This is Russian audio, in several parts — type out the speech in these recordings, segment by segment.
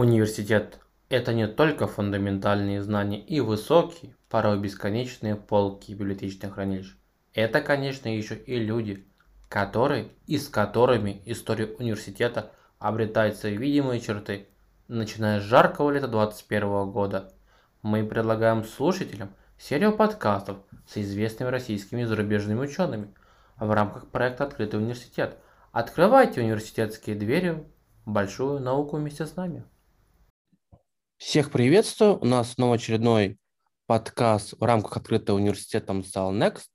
Университет – это не только фундаментальные знания и высокие, порой бесконечные полки библиотечных хранилищ. Это, конечно, еще и люди, которые и с которыми история университета обретает свои видимые черты. Начиная с жаркого лета 2021 года, мы предлагаем слушателям серию подкастов с известными российскими и зарубежными учеными в рамках проекта «Открытый университет». Открывайте университетские двери большую науку вместе с нами. Всех приветствую. У нас снова очередной подкаст в рамках открытого университета Мсал Next.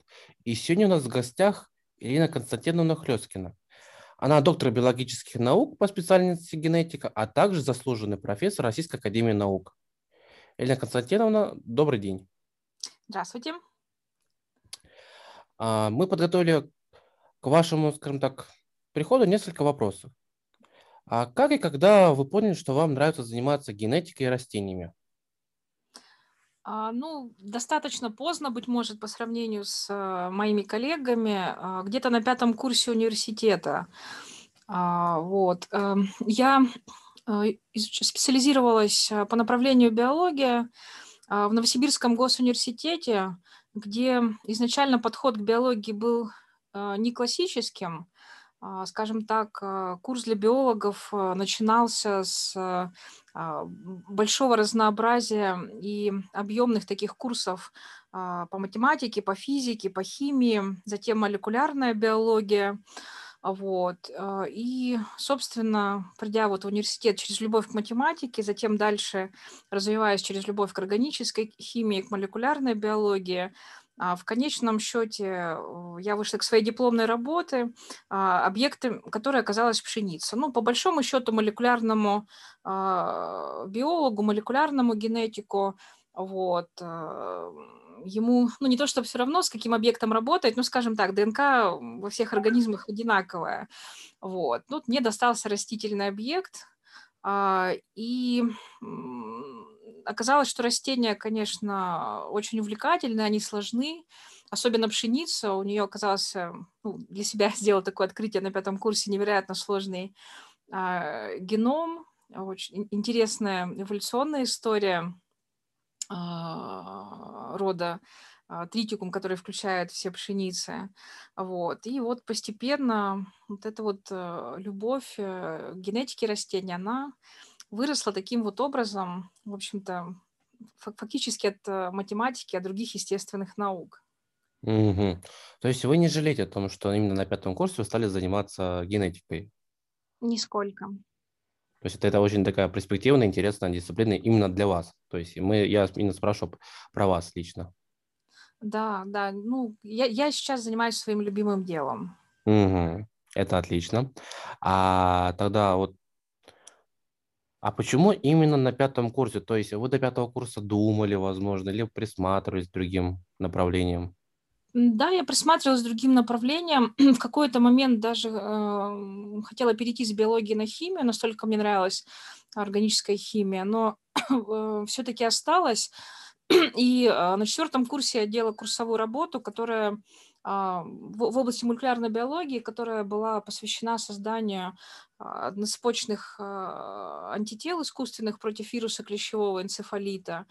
И сегодня у нас в гостях Ирина Константиновна Хлескина. Она доктор биологических наук по специальности генетика, а также заслуженный профессор Российской академии наук. Ирина Константиновна, добрый день. Здравствуйте. А, мы подготовили к вашему, скажем так, приходу несколько вопросов. А как и когда вы поняли, что вам нравится заниматься генетикой и растениями? А, ну, достаточно поздно, быть может, по сравнению с а, моими коллегами, а, где-то на пятом курсе университета. А, вот. А, я а, специализировалась по направлению биология в Новосибирском госуниверситете, где изначально подход к биологии был не классическим, скажем так, а, курс для биологов а, начинался с большого разнообразия и объемных таких курсов по математике, по физике, по химии, затем молекулярная биология. Вот. И, собственно, придя вот в университет через любовь к математике, затем дальше развиваясь через любовь к органической химии, к молекулярной биологии, а, в конечном счете я вышла к своей дипломной работе, а, объекты, которой оказалась пшеница. Ну, по большому счету, молекулярному а, биологу, молекулярному генетику, вот, ему, ну, не то чтобы все равно, с каким объектом работать, ну, скажем так, ДНК во всех организмах одинаковая. Вот. Тут мне достался растительный объект, и оказалось, что растения, конечно, очень увлекательны, они сложны, особенно пшеница. У нее оказалось, ну, для себя сделала такое открытие на пятом курсе, невероятно сложный э, геном, очень интересная эволюционная история э, рода тритикум, который включает все пшеницы. Вот. И вот постепенно вот эта вот э, любовь э, к генетике растений, она выросла таким вот образом, в общем-то, фактически от э, математики, от других естественных наук. Угу. То есть вы не жалеете о том, что именно на пятом курсе вы стали заниматься генетикой? Нисколько. То есть это, это очень такая перспективная, интересная дисциплина именно для вас. То есть мы, я именно спрашиваю про вас лично. Да, да. Ну, я, я сейчас занимаюсь своим любимым делом. Угу. Это отлично. А тогда вот а почему именно на пятом курсе? То есть вы до пятого курса думали, возможно, или присматривались другим направлениям? Да, я присматривалась другим направлениям. В какой-то момент даже э, хотела перейти с биологии на химию, настолько мне нравилась органическая химия, но э, все-таки осталась. И э, на четвертом курсе я делала курсовую работу, которая в области молекулярной биологии, которая была посвящена созданию а, одноцепочных а, антител искусственных против вируса клещевого энцефалита.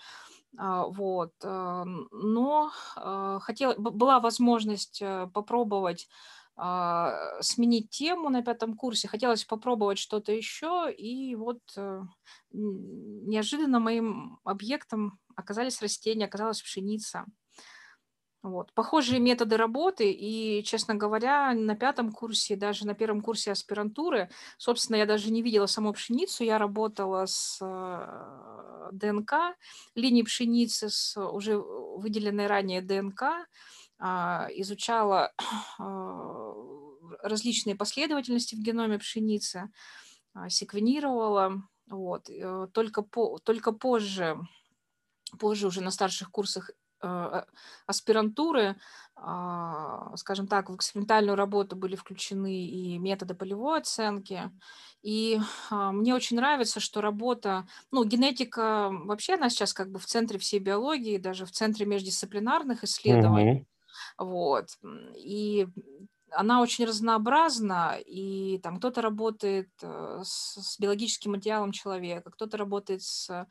Вот. Но хотела, была возможность э, попробовать сменить тему на пятом курсе, хотелось попробовать что-то еще, и вот э, неожиданно моим объектом оказались растения, оказалась пшеница. Вот. Похожие методы работы, и, честно говоря, на пятом курсе, даже на первом курсе аспирантуры, собственно, я даже не видела саму пшеницу, я работала с э, ДНК, линии пшеницы с уже выделенной ранее ДНК, а, изучала а, различные последовательности в геноме пшеницы, а, секвенировала. Вот. Э, только, по, только позже, позже уже на старших курсах Э, аспирантуры, а, скажем так, в экспериментальную работу были включены и методы полевой оценки. И а, мне очень нравится, что работа, ну, генетика вообще она сейчас как бы в центре всей биологии, даже в центре междисциплинарных исследований. Mm-hmm. Вот. И она очень разнообразна, и там кто-то работает э, с, с биологическим материалом человека, кто-то работает с а,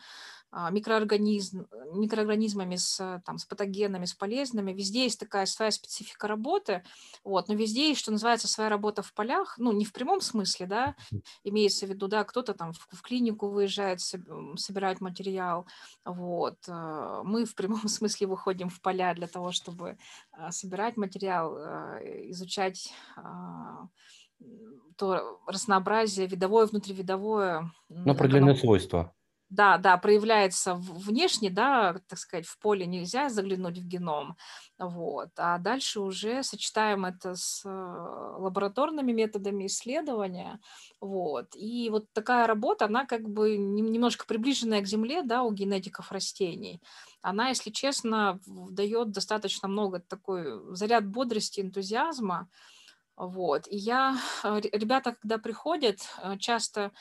микроорганизм, микроорганизмами, с, там, с патогенами, с полезными. Везде есть такая своя специфика работы, вот, но везде есть, что называется, своя работа в полях, ну, не в прямом смысле, да, имеется в виду, да, кто-то там в, в клинику выезжает, собирать материал, вот. Э, мы в прямом смысле выходим в поля для того, чтобы а, собирать материал, э, изучать а, то разнообразие видовое, внутривидовое. Ну, определенные свойства да, да, проявляется внешне, да, так сказать, в поле нельзя заглянуть в геном, вот, а дальше уже сочетаем это с э, лабораторными методами исследования, вот, и вот такая работа, она как бы немножко приближенная к Земле, да, у генетиков растений, она, если честно, дает достаточно много такой заряд бодрости, энтузиазма, вот, и я, ребята, когда приходят, э, часто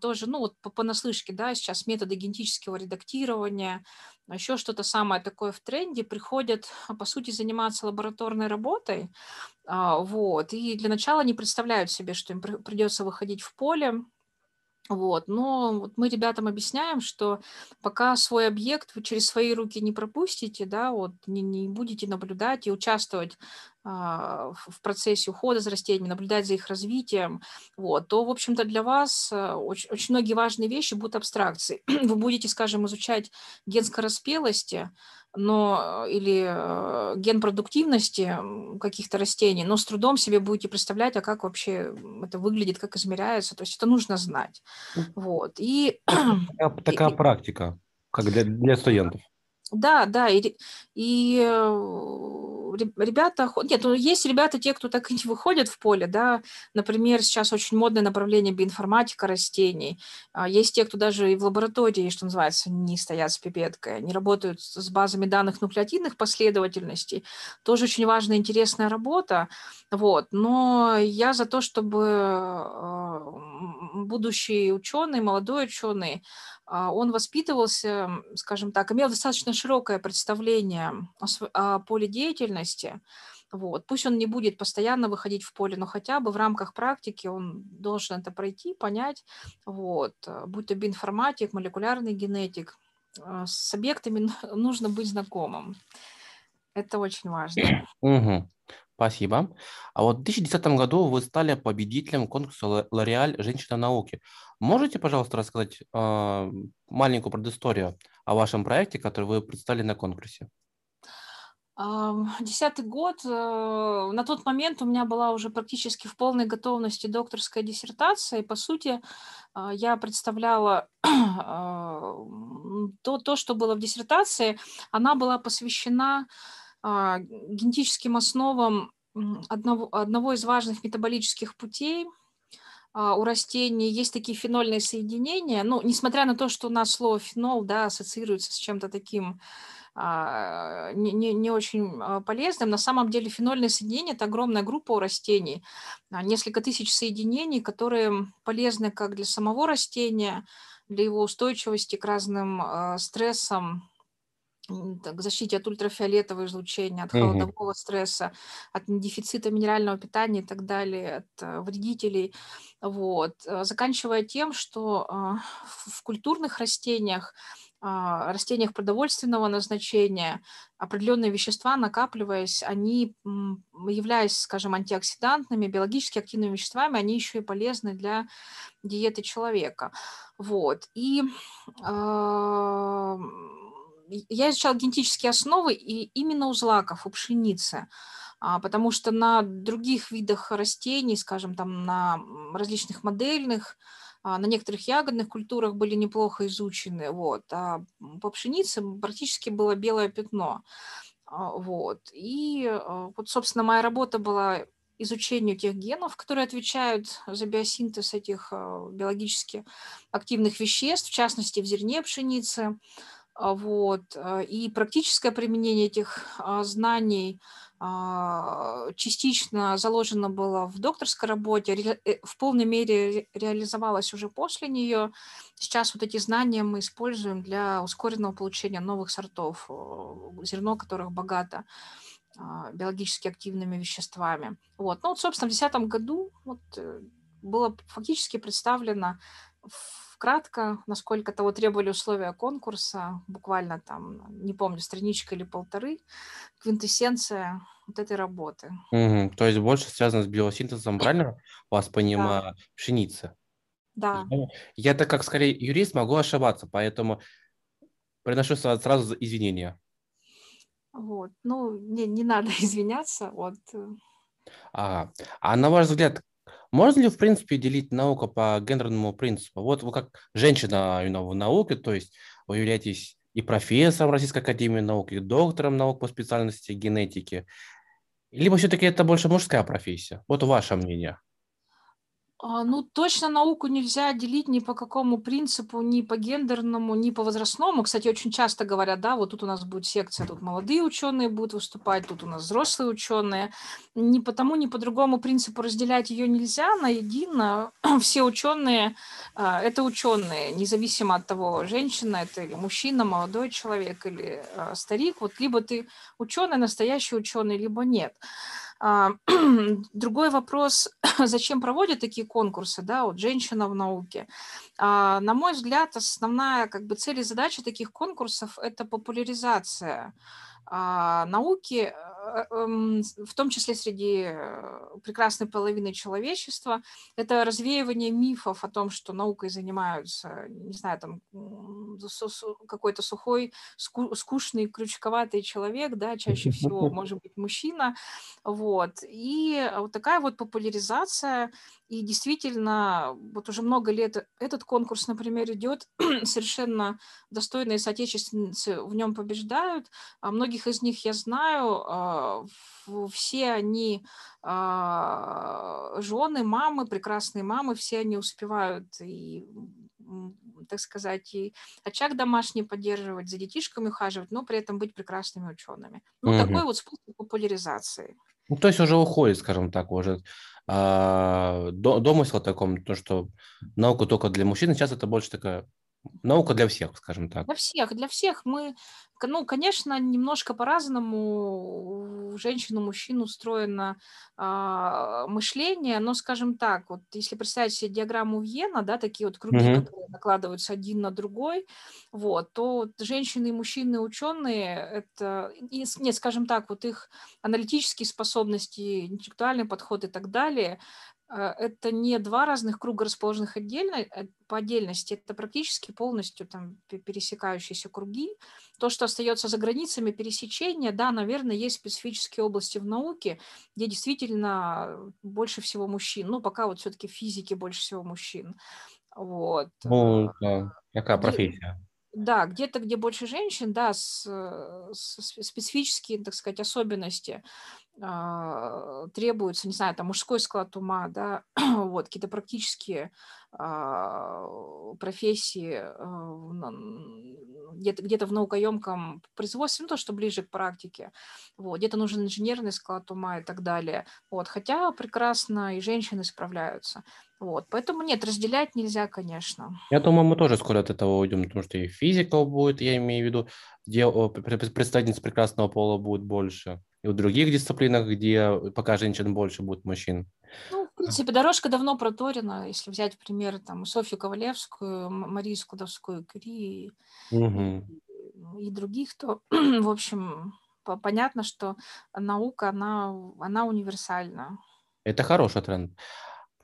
тоже, ну вот по понаслышке, да, сейчас методы генетического редактирования, еще что-то самое такое в тренде, приходят, а, по сути, заниматься лабораторной работой, а, вот, и для начала не представляют себе, что им придется выходить в поле, вот. Но вот мы ребятам объясняем, что пока свой объект вы через свои руки не пропустите, да, вот не, не будете наблюдать и участвовать а, в процессе ухода за растениями, наблюдать за их развитием, вот, то, в общем-то, для вас а, очень, очень многие важные вещи будут абстракцией. Вы будете, скажем, изучать ген скороспелости, но или э, ген продуктивности каких-то растений, но с трудом себе будете представлять, а как вообще это выглядит, как измеряется. То есть это нужно знать. Вот. И, такая, такая и, практика, как для, для студентов. Да, да, и, и э, ребята, нет, ну, есть ребята, те, кто так и не выходят в поле, да, например, сейчас очень модное направление биоинформатика растений, а есть те, кто даже и в лаборатории, что называется, не стоят с пипеткой, не работают с базами данных нуклеотидных последовательностей, тоже очень важная, интересная работа, вот, но я за то, чтобы э, будущий ученый, молодой ученый, а, он воспитывался, скажем так, имел достаточно широкое представление о, о поле деятельности. Вот. Пусть он не будет постоянно выходить в поле, но хотя бы в рамках практики он должен это пройти, понять, вот. будь то биоинформатик, молекулярный генетик, а, с объектами нужно быть знакомым. Это очень важно. Угу. Спасибо. А вот в 2010 году вы стали победителем конкурса «Лореаль. Женщина науки». Можете, пожалуйста, рассказать э, маленькую предысторию о вашем проекте, который вы представили на конкурсе? Десятый год, э, на тот момент у меня была уже практически в полной готовности докторская диссертация, и, по сути, а, я представляла а, то, то, что было в диссертации, она была посвящена генетическим основам одного, одного из важных метаболических путей а, у растений. Есть такие фенольные соединения. Ну, несмотря на то, что у нас слово фенол да, ассоциируется с чем-то таким а, не, не, не очень полезным. На самом деле фенольные соединения – это огромная группа у растений, несколько тысяч соединений, которые полезны как для самого растения, для его устойчивости к разным стрессам, к защите от ультрафиолетового излучения, от холодового стресса, от дефицита минерального питания и так далее, от э, вредителей. Вот. Э, заканчивая тем, что а, в культурных растениях, а, растениях продовольственного назначения определенные вещества, накапливаясь, они, являясь, скажем, антиоксидантными, биологически активными веществами, они еще и полезны для диеты человека. Вот. И э, я изучала генетические основы и именно у злаков, у пшеницы, а, потому что на других видах растений, скажем, там на различных модельных, а, на некоторых ягодных культурах были неплохо изучены, вот, а по пшенице практически было белое пятно, а, вот, и вот, собственно, моя работа была изучению тех генов, которые отвечают за биосинтез этих биологически активных веществ, в частности, в зерне пшеницы, вот. А, и практическое применение этих а, знаний частично заложено было в докторской работе, э, в полной мере реализовалось уже после нее. Сейчас вот эти знания мы используем для ускоренного получения новых сортов, зерно которых богато а, биологически активными веществами. Вот. Ну, вот, собственно, в 2010 году вот, э, было фактически представлено вкратко, насколько того требовали условия конкурса, буквально там, не помню, страничка или полторы, квинтэссенция вот этой работы. Угу. То есть больше связано с биосинтезом, правильно вас понимаю, Да, пшеницы? да. Ну, Я так как скорее юрист могу ошибаться, поэтому приношу сра- сразу извинения. Вот. Ну, не, не надо извиняться. Вот. Ага. А на ваш взгляд, можно ли в принципе делить науку по гендерному принципу? Вот вы как женщина именно в науке, то есть вы являетесь и профессором Российской Академии Наук, и доктором наук по специальности генетики. Либо все-таки это больше мужская профессия? Вот ваше мнение. А, Ну, точно науку нельзя делить ни по какому принципу, ни по гендерному, ни по возрастному. Кстати, очень часто говорят, да, вот тут у нас будет секция, тут молодые ученые будут выступать, тут у нас взрослые ученые. Ни по тому, ни по другому принципу разделять ее нельзя, на едино. Все ученые а, – это ученые, независимо от того, женщина это или мужчина, молодой человек или а, старик. Вот либо ты ученый, настоящий ученый, либо нет. Другой вопрос, зачем проводят такие конкурсы, да, вот женщина в науке. А, На мой взгляд, основная как бы цель и задача таких конкурсов– это популяризация а, науки, э, эм, в том числе среди э, прекрасной половины человечества, это развеивание мифов о том, что наукой занимаются, не знаю, там какой-то сухой, ску- скучный, крючковатый человек, да, чаще всего, может быть, мужчина, вот. И э, вот такая вот популяризация, и действительно, вот уже много лет этот конкурс, например, идет, совершенно достойные соотечественницы в нем побеждают, а многих из них я знаю, а, все они жены, мамы, прекрасные мамы, все они успевают и так сказать, и очаг домашний поддерживать, за детишками ухаживать, но при этом быть прекрасными учеными. Ну, Мгм. такой вот способ популяризации. Ну, то есть уже уходит, скажем так, уже а, до- домысел таком, то, что наука только для мужчин, сейчас это больше такая наука для всех, скажем так. Для всех, для всех мы, ну, конечно, немножко по-разному у женщин и мужчин устроено а, мышление, но, скажем так, вот если представить себе диаграмму Вьена, да, такие вот круги, Мгм. которые накладываются один на другой, вот, то вот женщины и мужчины ученые, это, и нет, скажем так, вот их аналитические способности, интеллектуальный подход и так далее, это не два разных круга, расположенных отдельно, э, по отдельности, это практически полностью там пе- пересекающиеся круги. То, что остается за границами пересечения, да, наверное, есть специфические области в науке, где действительно больше всего мужчин. Ну, пока вот все-таки в физике больше всего мужчин. Вот. Ну, а, да, такая Где- профессия. да, где-то, где больше женщин, да, с, э, с спе- специфические, так сказать, особенности а, требуются, не знаю, там мужской склад ума, да, вот, какие-то практические а, профессии н- где-то где в наукоемком производстве, ну, то, что ближе к практике, вот, где-то нужен инженерный склад ума и так далее, вот, хотя прекрасно и женщины справляются, вот, поэтому нет, разделять нельзя, конечно. Я думаю, мы тоже скоро от этого уйдем, потому что и физика будет, я имею в виду, где представительниц прекрасного пола будет больше, и в других дисциплинах, где пока женщин больше будет мужчин. Ну, в принципе, дорожка давно проторена. Если взять пример там Софью Ковалевскую, Марию Скудовскую, Кюри Мгм. и, и других, то, в общем, по- понятно, что наука, она, она универсальна. Это хороший тренд.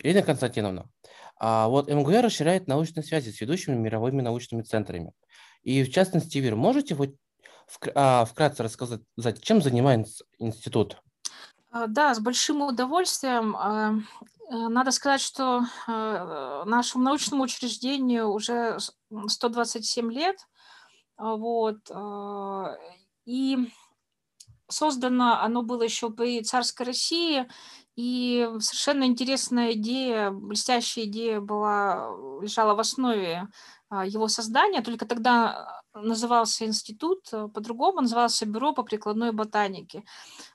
Ирина Константиновна, а вот МГУ расширяет научные связи с ведущими мировыми научными центрами. И в частности, ВИР, можете а, вкратце рассказать, чем занимается институт? А, Да, с большим удовольствием. А, э, Надо сказать, что э, нашему научному учреждению уже с- м, 127 лет. А, Вот. а, И создано оно было еще при царской России, и совершенно интересная идея, блестящая идея была, э, лежала в основе а, его создания, только тогда э, назывался институт, э, по-другому назывался Бюро по прикладной ботанике.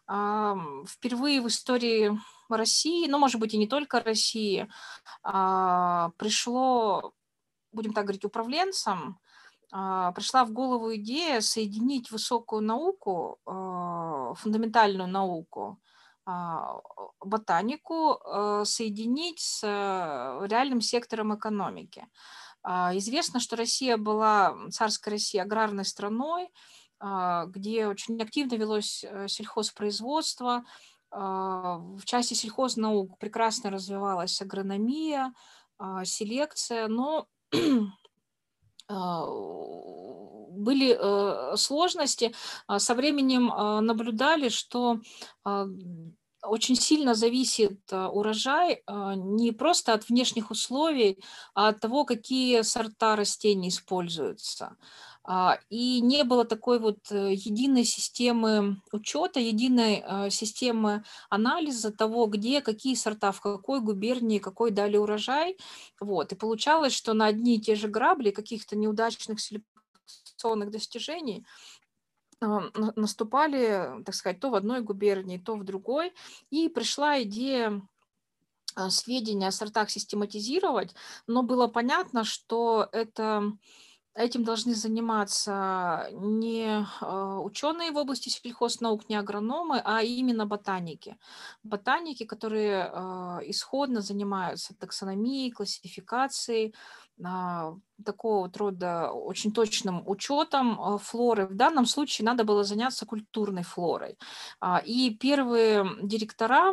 Ам, Впервые в истории России, ну, может быть, и не только России, а, пришло, будем так говорить, управленцам а, пришла в голову идея соединить высокую науку, а, фундаментальную науку, а, ботанику, соединить с реальным сектором экономики. Известно, что Россия была, царская Россия, аграрной страной, где очень активно велось э, сельхозпроизводство. В части сельхознаук прекрасно развивалась агрономия, селекция, но а, были э, сложности. А, со временем а, наблюдали, что очень сильно зависит урожай не просто от внешних условий, а от того, какие сорта растений используются. А, и не было такой вот э, единой системы учета, единой а, системы анализа того, где какие сорта, в какой губернии, какой дали урожай. Вот. И получалось, что на одни и те же грабли каких-то неудачных селекционных достижений а, наступали, так сказать, то в одной губернии, то в другой. И пришла идея сведения о сортах систематизировать, но было понятно, что это Этим должны заниматься не а, ученые в области сельхознаук, не агрономы, а именно ботаники. Ботаники, которые а, исходно занимаются таксономией, классификацией, а, такого вот рода очень точным учетом флоры. В данном случае надо было заняться культурной флорой. И первые директора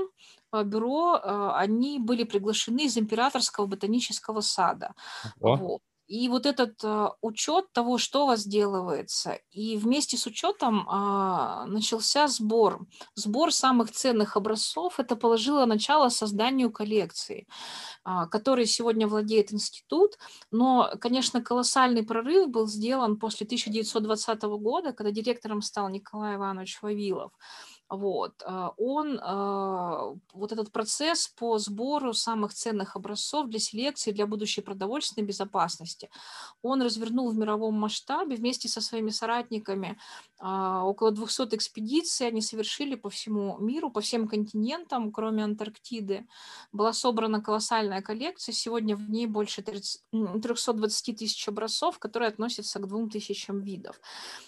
бюро, они были приглашены из императорского ботанического сада. Вот. И вот этот э, учет того, что возделывается, и вместе с учетом а, начался сбор. Сбор самых ценных образцов, это положило начало созданию коллекции, а, которой сегодня владеет институт. Но, конечно, колоссальный прорыв был сделан после 1920 года, когда директором стал Николай Иванович Вавилов. Вот. А, он, а, вот этот процесс по сбору самых ценных образцов для селекции, для будущей продовольственной безопасности, он развернул в мировом масштабе вместе со своими соратниками а, около 200 экспедиций они совершили по всему миру, по всем континентам, кроме Антарктиды. Была собрана колоссальная коллекция, сегодня в ней больше 30, 320 тысяч образцов, которые относятся к 2000 видов.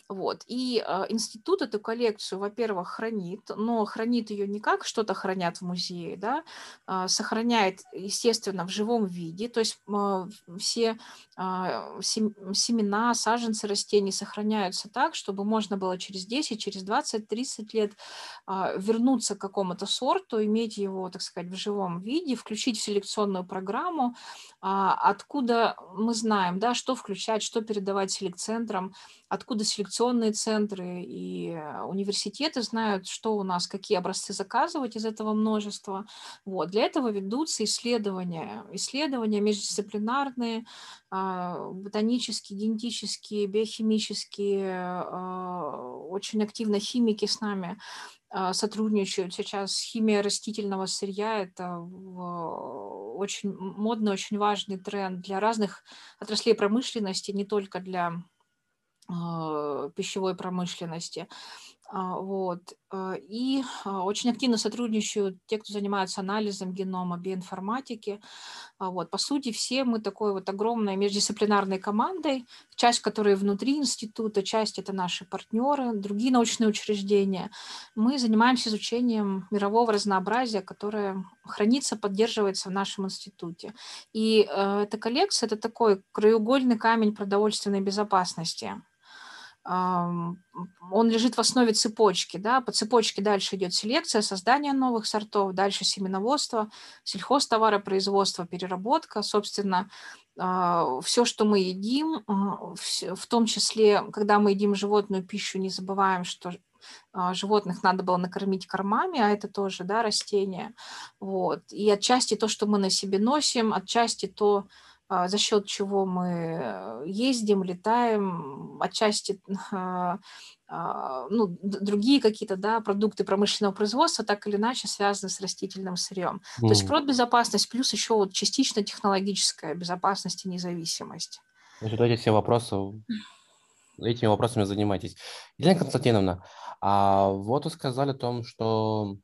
Вот. И институт эту коллекцию, во-первых, хранит, хранит, но хранит ее не как что-то хранят в музее, да, а, сохраняет, естественно, в живом виде, то есть а, все а, семена, саженцы растений сохраняются так, чтобы можно было через 10, через 20, 30 лет вернуться к какому-то сорту, иметь его, так сказать, в живом виде, включить в селекционную программу, откуда мы знаем, да, что включать, что передавать селекцентрам, откуда селекционные центры и университеты знают, что у нас, какие образцы заказывать из этого множества. Вот. Для этого ведутся исследования, исследования междисциплинарные, а, ботанические, генетические, биохимические, а, очень активно химики с нами а, сотрудничают сейчас. Химия растительного сырья – это очень модный, очень важный тренд для разных отраслей промышленности, не только для пищевой промышленности. А, вот. Э, и а, очень активно сотрудничают те, кто занимается анализом генома, биоинформатики. А, вот. По сути, все мы такой вот огромной междисциплинарной командой, часть которой внутри института, часть это наши партнеры, другие научные учреждения. Мы занимаемся изучением мирового разнообразия, которое хранится, поддерживается в нашем институте. И э, эта коллекция – это такой краеугольный камень продовольственной безопасности он лежит в основе цепочки. Да? По цепочке дальше идет селекция, создание новых сортов, дальше семеноводство, сельхозтоваропроизводство, переработка. Собственно, а, все, что мы едим, в том числе, когда мы едим животную пищу, не забываем, что а, животных надо было накормить кормами, а это тоже да, растения. Вот. И отчасти то, что мы на себе носим, отчасти то, за счет чего мы э, ездим, летаем, отчасти а, а, ну, другие какие-то да, продукты промышленного производства так или иначе связаны с растительным сырьем. Mm. То есть продбезопасность плюс еще вот частично технологическая безопасность и независимость. Значит, эти все вопросы, этими вопросами занимайтесь. Елена Константиновна, а вот вы сказали о том, что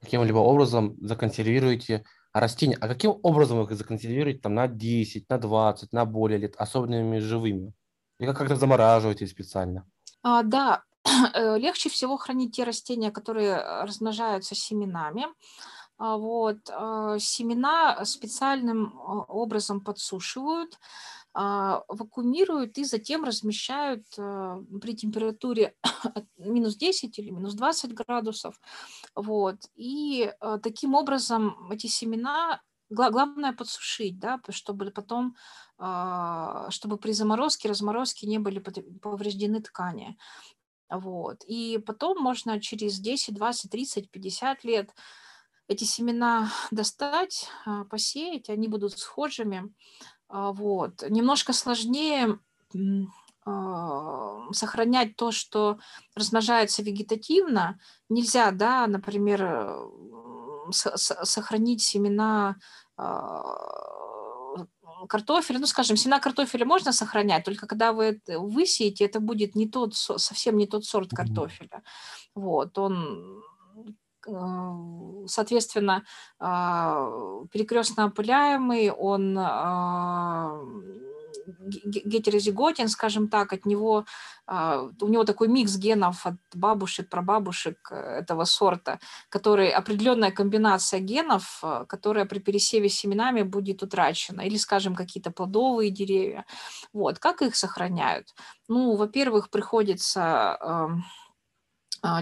каким-либо образом законсервируете растения, а каким образом их законсервировать там на 10, на 20, на более лет, особенными живыми? И как- как-то замораживаете специально? А, да, э, легче всего хранить те растения, которые э, размножаются семенами. А, Вот, а, семена специальным образом подсушивают, вакуумируют и затем размещают а, при температуре минус 10 или минус 20 градусов. Вот. И а, таким образом эти семена, гла- главное подсушить, да, чтобы потом, а, чтобы при заморозке, разморозке не были повреждены ткани. Вот. И потом можно через 10, 20, 30, 50 лет эти семена достать, а, посеять, они будут схожими. А, Вот. Немножко сложнее а, сохранять то, что размножается вегетативно. Нельзя, да, например, э, сохранить семена а, картофеля, ну, скажем, семена картофеля можно сохранять, только когда вы высеете, это будет не тот, со- совсем не тот сорт картофеля. Вот, он, соответственно, перекрестно опыляемый, он ге- гетерозиготен, скажем так, от него, у него такой микс генов от бабушек, прабабушек э, этого сорта, который определенная комбинация генов, которая при пересеве семенами будет утрачена, или, скажем, какие-то плодовые деревья. Вот, как их сохраняют? Ну, во-первых, приходится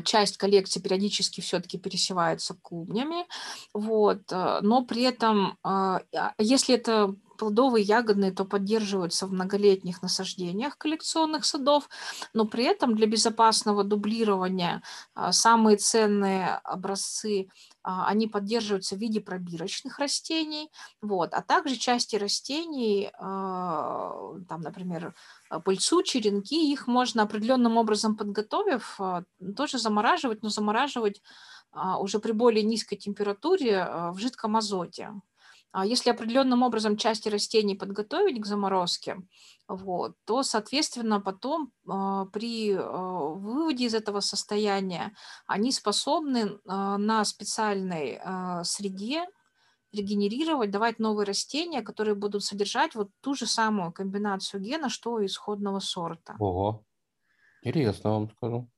часть коллекции периодически все-таки пересевается клубнями, вот, а, но при этом, а, а если это плодовые, ягодные, то поддерживаются в многолетних насаждениях коллекционных садов, но при этом для безопасного дублирования а, самые ценные образцы, а, они поддерживаются в виде пробирочных растений, вот, а также части растений, а, там, например, а, пыльцу, черенки, их можно определенным образом подготовив, а, тоже замораживать, но замораживать а, уже при более низкой температуре а, в жидком азоте. А если определенным образом части растений подготовить к заморозке, вот, то, соответственно, потом а, при а, выводе из этого состояния они способны а, на специальной среде регенерировать, давать новые растения, которые будут содержать вот ту же самую комбинацию гена, что и исходного сорта. Ого, интересно вам скажу.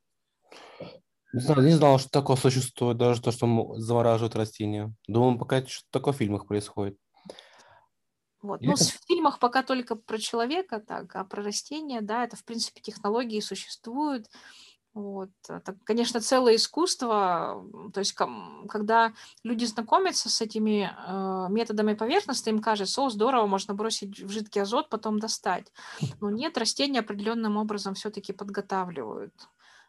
Не знал, не знал, что такое существует, даже то, что замораживают растения. Думаю, пока это что-то такое в фильмах происходит. Вот. Ну, с- в фильмах пока только про человека, так, а про растения, да, это, в принципе, технологии существуют. Вот. Это, конечно, целое искусство. То есть, когда люди знакомятся с этими э, методами поверхностно, им кажется, о, здорово, можно бросить в жидкий азот, потом достать. Но нет, растения определенным образом все-таки подготавливают.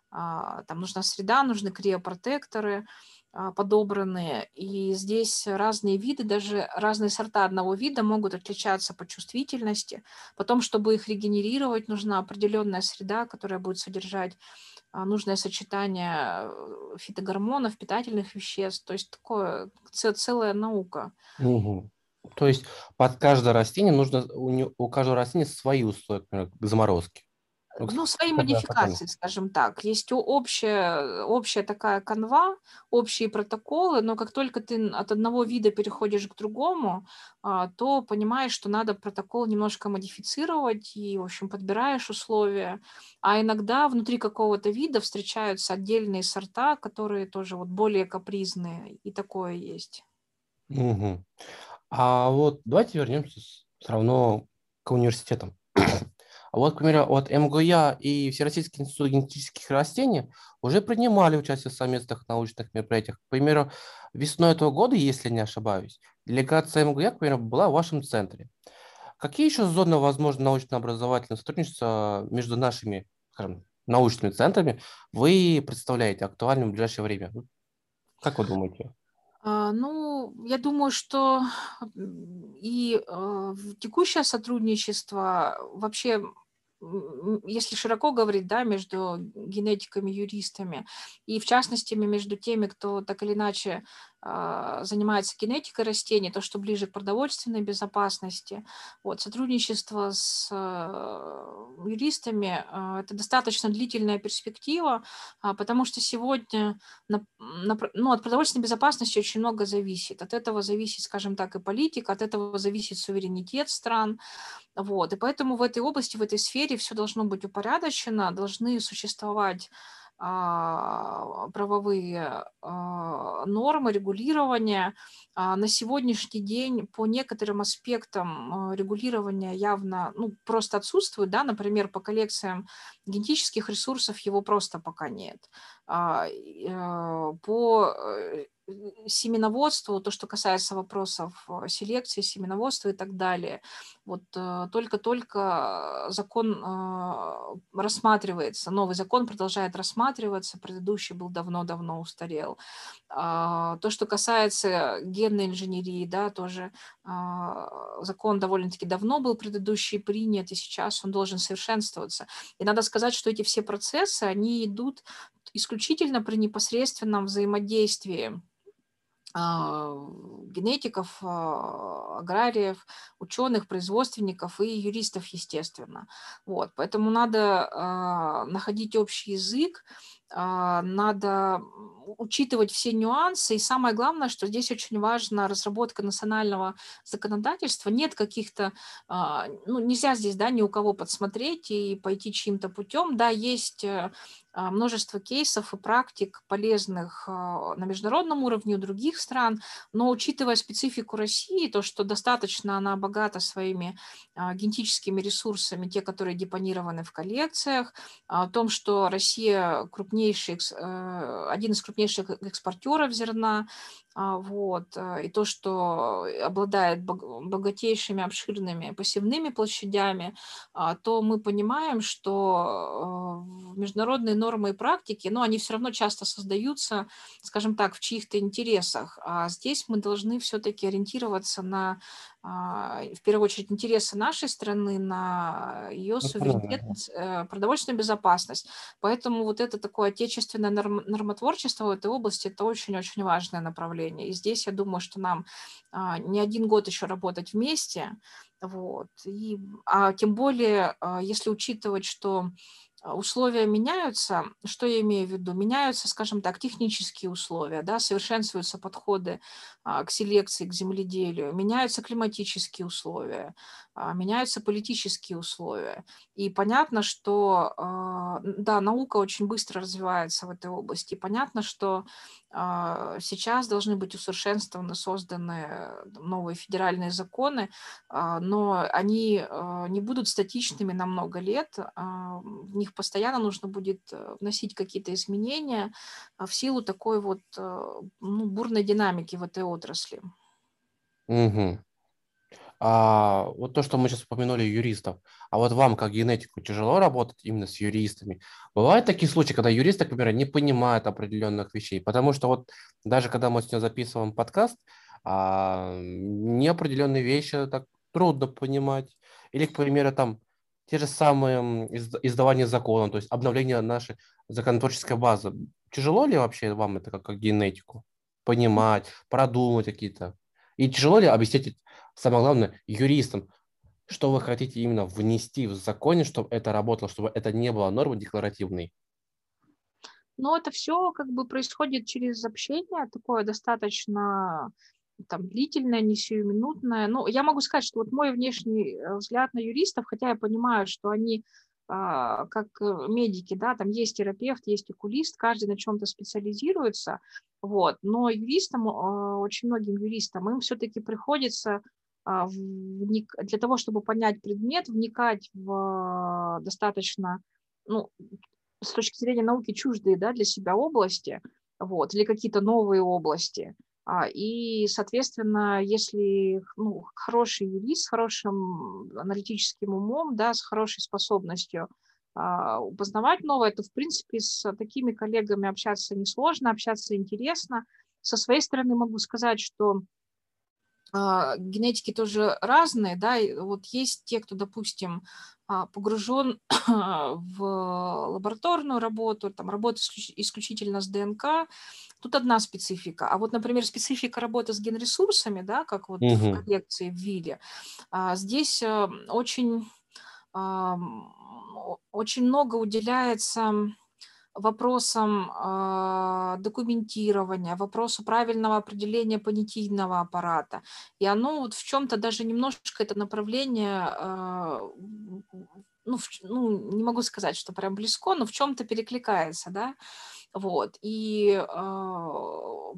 А, Там нужна среда, нужны криопротекторы а, подобранные. И здесь разные виды, даже разные сорта одного вида могут отличаться по чувствительности. Потом, чтобы их регенерировать, нужна определенная среда, которая будет содержать а, нужное сочетание э, фитогормонов, питательных веществ. То есть такое целая наука. Мгм. То есть под каждое растение нужно, у, у каждого растения свои условия, например, к заморозке. Ну, к- Ну, свои модификации, скажем так. Есть общая, общая такая канва, общие протоколы, но как только ты от одного вида переходишь к другому, а, то понимаешь, что надо протокол немножко модифицировать и, в общем, подбираешь условия. А иногда внутри какого-то вида встречаются отдельные сорта, которые тоже вот более капризные, и такое есть. Мгм. А вот давайте вернемся все равно к университетам. Вот, к примеру, от МГУЯ и Всероссийский институт генетических растений уже принимали участие в совместных научных мероприятиях. К примеру, весной этого года, если не ошибаюсь, делегация МГУЯ, к примеру, была в вашем центре. Какие еще зоны возможно научно-образовательного сотрудничества между нашими, скажем, научными центрами вы представляете актуальным в ближайшее время? Как вы думаете? А, Ну, я думаю, что и э, текущее сотрудничество вообще, если широко говорить, да, между генетиками, юристами, и в частности между теми, кто так или иначе занимается генетикой растений, то, что ближе к продовольственной безопасности. Вот, сотрудничество с э, юристами – это достаточно длительная перспектива, потому что сегодня на, на, ну, от продовольственной безопасности очень много зависит. От этого зависит, скажем так, и политика, от этого зависит суверенитет стран. Вот. И поэтому в этой области, в этой сфере все должно быть упорядочено, должны существовать а, правовые а, нормы регулирования. А, на сегодняшний день по некоторым аспектам регулирования явно ну, просто отсутствует. Да? Например, по коллекциям генетических ресурсов его просто пока нет. Э, по э, семеноводству, то, что касается вопросов э, селекции, семеноводства и так далее. Вот э, только-только закон э, рассматривается, новый закон продолжает рассматриваться, предыдущий был давно-давно устарел. А, то, что касается генной инженерии, да, тоже а, закон довольно-таки давно был предыдущий принят, и сейчас он должен совершенствоваться. И надо сказать, что эти все процессы, они идут исключительно при непосредственном взаимодействии генетиков, а, аграриев, ученых, производственников и юристов, естественно. Вот, поэтому надо а, находить общий язык, надо учитывать все нюансы. И самое главное, что здесь очень важна разработка национального законодательства. Нет каких-то, ну, нельзя здесь, да, ни у кого подсмотреть и пойти чьим-то путем. Да, есть э, а, множество кейсов и практик полезных а, на международном уровне у других стран, но учитывая специфику России, то, что достаточно она богата своими а, генетическими ресурсами, те, которые депонированы в коллекциях, о том, что Россия крупнейший, э, один из крупнейших экспортеров зерна, вот, э, и то, что обладает богатейшими обширными посевными площадями, а, то мы понимаем, что э, международные нормы и практики, ну, они все равно часто создаются, скажем так, в чьих-то интересах. А здесь мы должны все-таки ориентироваться на а, в первую очередь интересы нашей страны, на ее ну, суверенитет, э, продовольственную безопасность. Поэтому вот это такое отечественное нормотворчество в этой области – это очень-очень важное направление. И здесь я думаю, что нам а, не один год еще работать вместе, вот. И, а тем более, а, если учитывать, что а, условия меняются. Что я имею в виду? Меняются, скажем так, технические условия, да, совершенствуются подходы а, к селекции, к земледелию, меняются климатические условия, меняются политические условия. И понятно, что, да, наука очень быстро развивается в этой области. И понятно, что сейчас должны быть усовершенствованы, созданы новые федеральные законы, но они не будут статичными на много лет, в них постоянно нужно будет э, вносить какие-то изменения а, в силу такой вот э, ну, бурной динамики в этой отрасли. Угу. А вот то, что мы сейчас упомянули юристов, а вот вам, как генетику, тяжело работать именно с юристами? Бывают такие случаи, когда юристы, например, не понимают определенных вещей? Потому что вот даже когда мы с ним записываем подкаст, а, неопределенные вещи так трудно понимать. Или, к примеру, там те же самые издавание закона, то есть обновление нашей законотворческой базы. Тяжело ли вообще вам это как, как генетику? Понимать, продумать какие-то? И тяжело ли объяснить, самое главное, юристам, что вы хотите именно внести в законе, чтобы это работало, чтобы это не было нормой декларативной? Но это все как бы происходит через общение, такое достаточно там длительное, не сиюминутное. Ну, я могу сказать, что вот мой внешний э, взгляд на юристов, хотя я понимаю, что они а, как э, медики, да, там есть терапевт, есть окулист, каждый на чем-то специализируется, вот, но юристам, а, очень многим юристам, им все-таки приходится вник... для того, чтобы понять предмет, вникать в достаточно, ну, с точки зрения науки чуждые, да, для себя области, вот, или какие-то новые области – а, и, соответственно, если ну, хороший юрист с хорошим аналитическим умом, да, с хорошей способностью а, познавать новое, то, в принципе, с такими коллегами общаться несложно, общаться интересно. Со своей стороны могу сказать, что а, генетики тоже разные, да, и вот есть те, кто, допустим, погружен в лабораторную работу, там, работа исключительно с ДНК, Тут одна специфика. А вот, например, специфика работы с генресурсами, да, как вот угу. в коллекции в Вилле, а, здесь э, очень, очень много уделяется вопросам э, документирования, вопросу правильного определения понятийного аппарата. И оно вот в чем-то даже немножечко это направление, э, ну, в, ну, не могу сказать, что прям близко, но в чем-то перекликается, да. Вот. И э,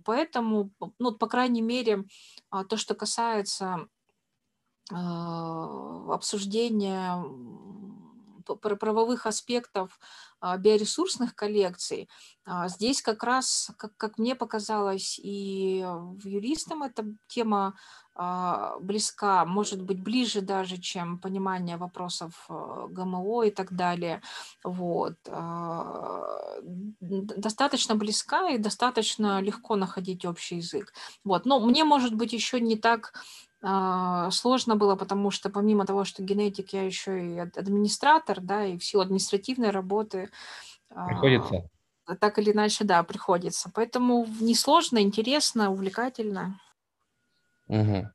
поэтому, ну, по крайней мере, то, что касается обсуждения правовых аспектов а, биоресурсных коллекций. А, здесь как раз, как, как мне показалось, и юристам эта тема а, близка, может быть, ближе даже, чем понимание вопросов ГМО и так далее. Вот. Достаточно близка и достаточно легко находить общий язык. Вот. Но мне, может быть, еще не так сложно было, потому что помимо того, что генетик, я еще и администратор, да, и в силу административной работы. А, приходится. Так или иначе, да, приходится. Поэтому несложно, интересно, увлекательно. Угу.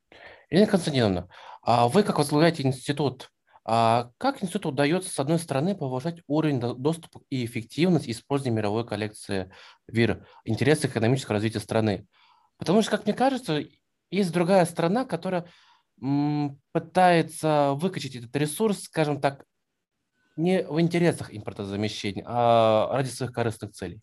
Ирина Константиновна, а вы как возглавляете институт, а как институту удается, с одной стороны, повышать уровень доступа и эффективность использования мировой коллекции ВИР, интересы экономического развития страны? Потому что, как мне кажется, есть другая страна, которая пытается выкачать этот ресурс, скажем так, не в интересах импортозамещения, а ради своих корыстных целей.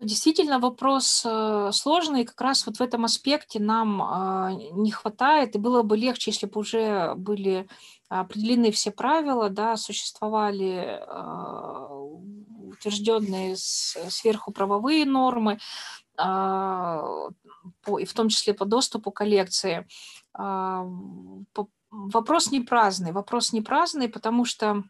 Действительно, вопрос э, сложный, как раз вот в этом аспекте нам а, не хватает, и было бы легче, если бы уже были определены все правила, да, существовали а, утвержденные сверху правовые нормы, по, и в том числе по доступу коллекции. А, вопрос не праздный. Вопрос не праздный, потому что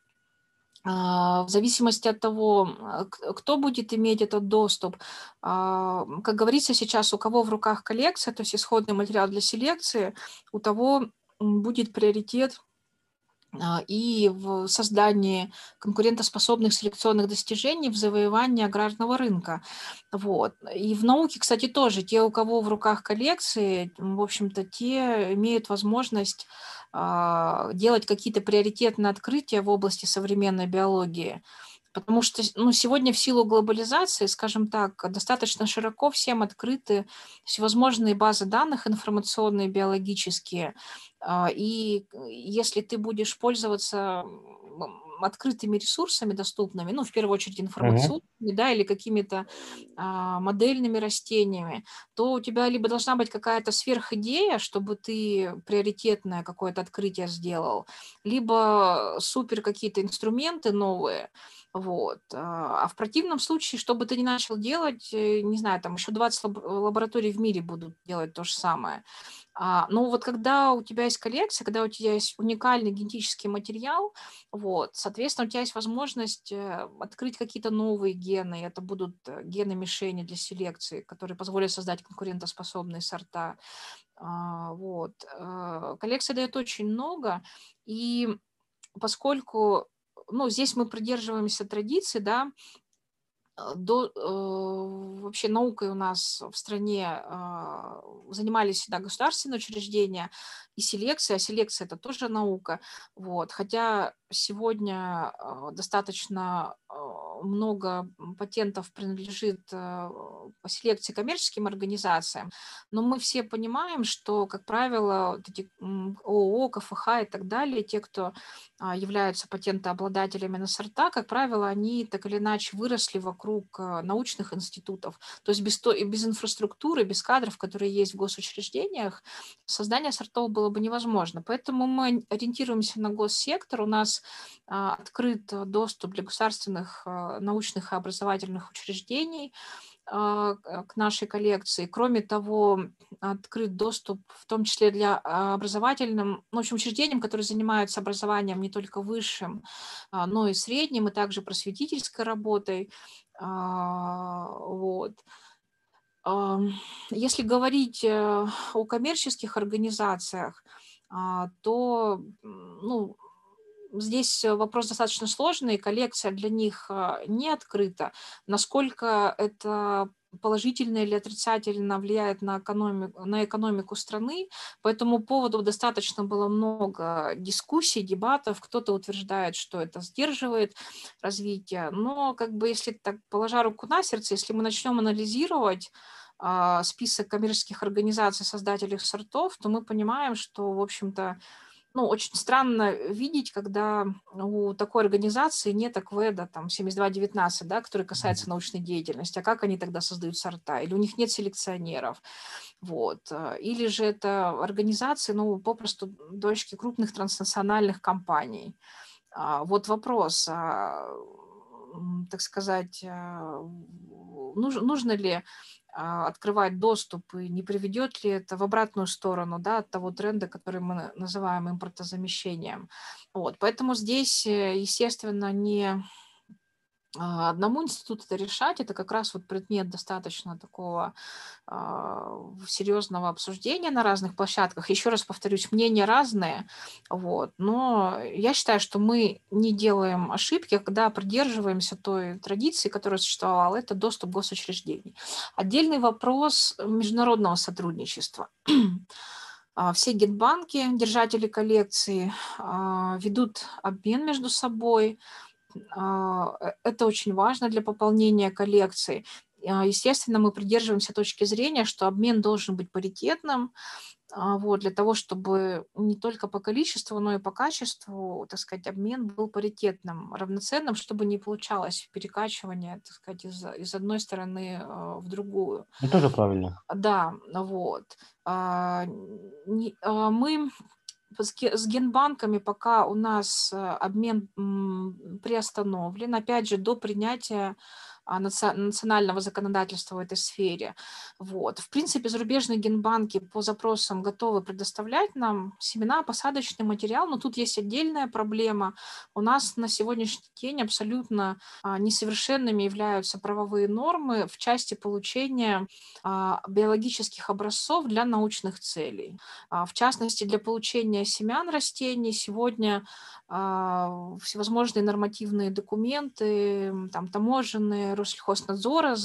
а, в зависимости от того, кто будет иметь этот доступ, как говорится сейчас, у кого в руках коллекция, то есть исходный материал для селекции, у того будет приоритет а, и в создании конкурентоспособных селекционных достижений в завоевании аграрного рынка. Вот. И в науке, кстати, тоже те, у кого в руках коллекции, в общем-то, те имеют возможность а, делать какие-то приоритетные открытия в области современной биологии. Потому что ну, сегодня в силу глобализации, скажем так, достаточно широко всем открыты всевозможные базы данных информационные, биологические. А, и если ты будешь пользоваться открытыми ресурсами доступными, ну, в первую очередь информационными, uh-huh. да, или какими-то а, модельными растениями, то у тебя либо должна быть какая-то сверхидея, чтобы ты приоритетное какое-то открытие сделал, либо супер какие-то инструменты новые, вот. А, а в противном случае, что бы ты ни начал делать, э, не знаю, там еще 20 лабораторий в мире будут делать то же самое. А, но вот когда у тебя есть коллекция, когда у тебя есть уникальный генетический материал, вот, соответственно, у тебя есть возможность э, открыть какие-то новые гены. Это будут э, гены мишени для селекции, которые позволят создать конкурентоспособные сорта. А, вот. Коллекция дает очень много, и поскольку ну, здесь мы придерживаемся традиции, да, э, до, э, вообще наукой у нас в стране э, занимались всегда государственные учреждения и селекция, а селекция это тоже наука, вот, хотя сегодня э, достаточно э, много патентов принадлежит э, по селекции коммерческим организациям, но мы все понимаем, что, как правило, вот эти ООО, КФХ и так далее, те, кто а, являются патентообладателями на сорта, как правило, они так или иначе выросли вокруг научных институтов. То есть без, без инфраструктуры, без кадров, которые есть в госучреждениях, создание сортов было бы невозможно. Поэтому мы ориентируемся на госсектор. У нас а, открыт доступ для государственных научных и образовательных учреждений а, к нашей коллекции. Кроме того, открыт доступ в том числе для образовательным, ну, в общем, учреждениям, которые занимаются образованием не только высшим, но и средним, и также просветительской работой. Вот. Если говорить э, о коммерческих организациях, то ну, здесь вопрос достаточно сложный, коллекция для них а, не открыта. Насколько это положительно или отрицательно влияет на экономику, на экономику страны. По этому поводу достаточно было много дискуссий, дебатов. Кто-то утверждает, что это сдерживает развитие. Но как бы если так положа руку на сердце, если мы начнем анализировать а, список коммерческих организаций, создателей сортов, то мы понимаем, что, в общем-то, ну, очень странно видеть, когда у такой организации нет АКВЭДа, там, 7219, да, который касается научной деятельности, а как они тогда создают сорта? Или у них нет селекционеров? Вот. Э, или же это организации, ну, попросту дочки крупных транснациональных компаний. А, вот вопрос, а, так сказать, а, нужно ли открывать доступ, и не приведет ли это в обратную сторону да, от того тренда, который мы называем импортозамещением. Вот. Поэтому здесь, э, естественно, не а, одному институту это решать, это как раз вот предмет достаточно такого э, серьезного обсуждения на разных площадках. Еще раз повторюсь, мнения разные, вот, но я считаю, что мы не делаем ошибки, когда придерживаемся той традиции, которая существовала, это доступ госучреждений. Отдельный вопрос международного сотрудничества. А, все генбанки, держатели коллекции, ведут обмен между собой, а, это очень важно для пополнения коллекции. А, естественно, мы придерживаемся точки зрения, что обмен должен быть паритетным, а, вот, для того, чтобы не только по количеству, но и по качеству, так сказать, обмен был паритетным, равноценным, чтобы не получалось перекачивание, так сказать, из, из одной стороны в другую. Это тоже правильно. Да, вот. Мы с генбанками пока у нас э, обмен приостановлен, опять же, до принятия национального законодательства в этой сфере. Вот. В принципе, зарубежные генбанки по запросам готовы предоставлять нам семена, посадочный материал, но тут есть отдельная проблема. У нас на сегодняшний день абсолютно а, несовершенными являются правовые нормы в части получения а, биологических образцов для научных целей. В частности, для получения семян растений сегодня всевозможные нормативные документы, там, таможенные, Россельхознадзора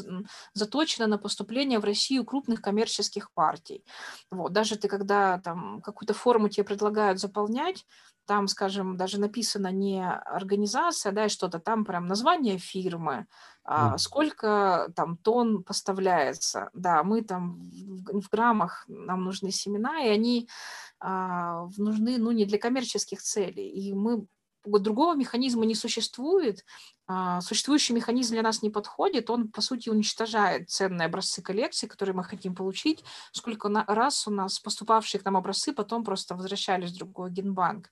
заточена на поступление в Россию крупных коммерческих партий. Вот. Даже ты, когда там какую-то форму тебе предлагают заполнять, там, скажем, даже написано не организация, да, и что-то, там прям название фирмы, а, сколько там тонн поставляется. Да, мы там в, в граммах, нам нужны семена, и они а, нужны, ну, не для коммерческих целей. И мы другого механизма не существует, а, существующий механизм для нас не подходит, он, по сути, уничтожает ценные образцы коллекции, которые мы хотим получить, сколько раз у нас поступавшие к нам образцы потом просто возвращались в другой генбанк.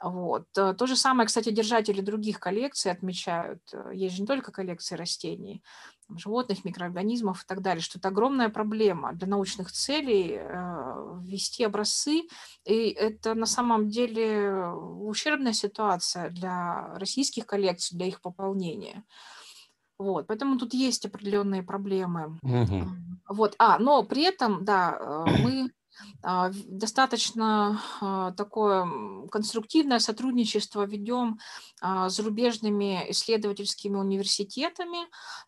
Вот. Э, то же самое, кстати, держатели других коллекций отмечают. Э, есть же не только коллекции растений, животных, микроорганизмов и так далее, что это огромная проблема для научных целей э, ввести образцы. И это на самом деле ущербная ситуация для российских коллекций, для их пополнения. Вот, поэтому тут есть определенные проблемы. Угу. Вот, а, но при этом, да, мы достаточно а, такое конструктивное сотрудничество ведем а, с зарубежными исследовательскими университетами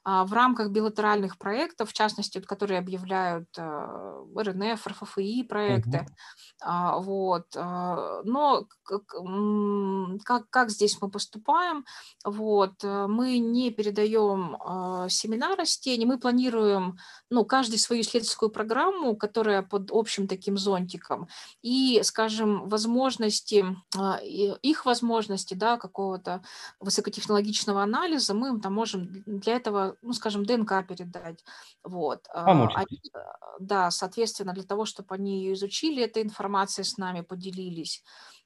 в рамках билатеральных проектов, в частности, которые объявляют РНФ, РФФИ проекты. А, вот. А, но как, как здесь мы поступаем? Вот. Э, мы не передаем а, семена растений, мы планируем ну, каждый свою исследовательскую программу, которая под общим таким зонтиком, и, скажем, возможности, их возможности, да, какого-то высокотехнологичного анализа, мы там можем для этого, ну, скажем, ДНК передать. Вот. Помочь. Они, да, соответственно, для того, чтобы они ее изучили, информация информацией с нами поделились.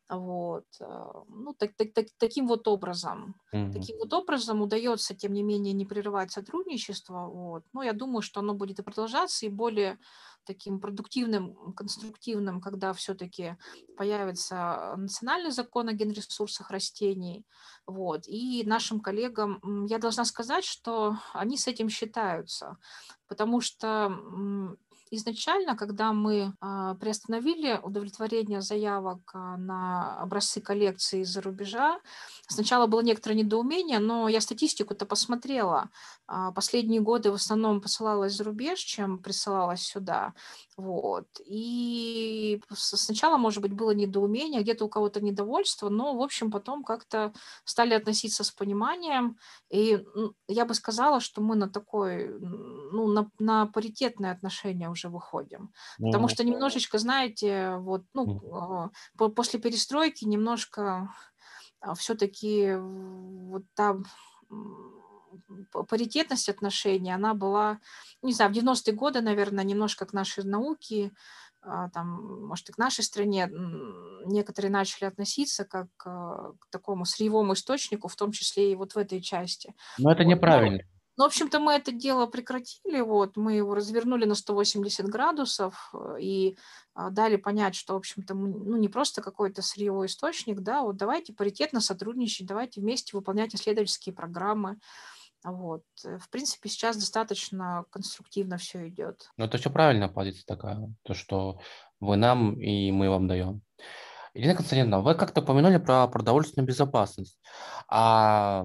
Вот. Э, ну, так, так, так, таким вот образом. Mm-hmm. Таким вот образом удается, тем не менее, не прерывать сотрудничество. Вот. Но я думаю, что оно будет и продолжаться, и более таким продуктивным, конструктивным, когда все-таки появится национальный закон о генресурсах растений. Вот. И нашим коллегам, я должна сказать, что они с этим считаются, потому что изначально, когда мы а, приостановили удовлетворение заявок а, на образцы коллекции из-за рубежа, сначала было некоторое недоумение, но я статистику-то посмотрела. А, последние годы в основном посылалась за рубеж, чем присылалась сюда. Вот. И сначала, может быть, было недоумение, где-то у кого-то недовольство, но, в общем, потом как-то стали относиться с пониманием. И я бы сказала, что мы на такой, ну, на, на паритетное отношение уже выходим. Потому что немножечко, знаете, вот, ну, а, после перестройки немножко а, все-таки вот там паритетность отношений, она была, не знаю, в 90-е годы, наверное, немножко к нашей науке, а, там, может, и к нашей стране некоторые начали относиться как а, к такому сырьевому источнику, в том числе и вот в этой части. Но это вот. неправильно. Ну, в общем-то, мы это дело прекратили, вот, мы его развернули на 180 градусов э, и а, дали понять, что, в общем-то, ну, не просто какой-то сырьевой источник, да, вот давайте паритетно сотрудничать, давайте вместе выполнять исследовательские программы, вот. Э, в принципе, сейчас достаточно конструктивно все идет. Ну, это все правильная позиция такая, то, что вы нам и мы вам даем. Ирина Константиновна, вы как-то упомянули про продовольственную безопасность. А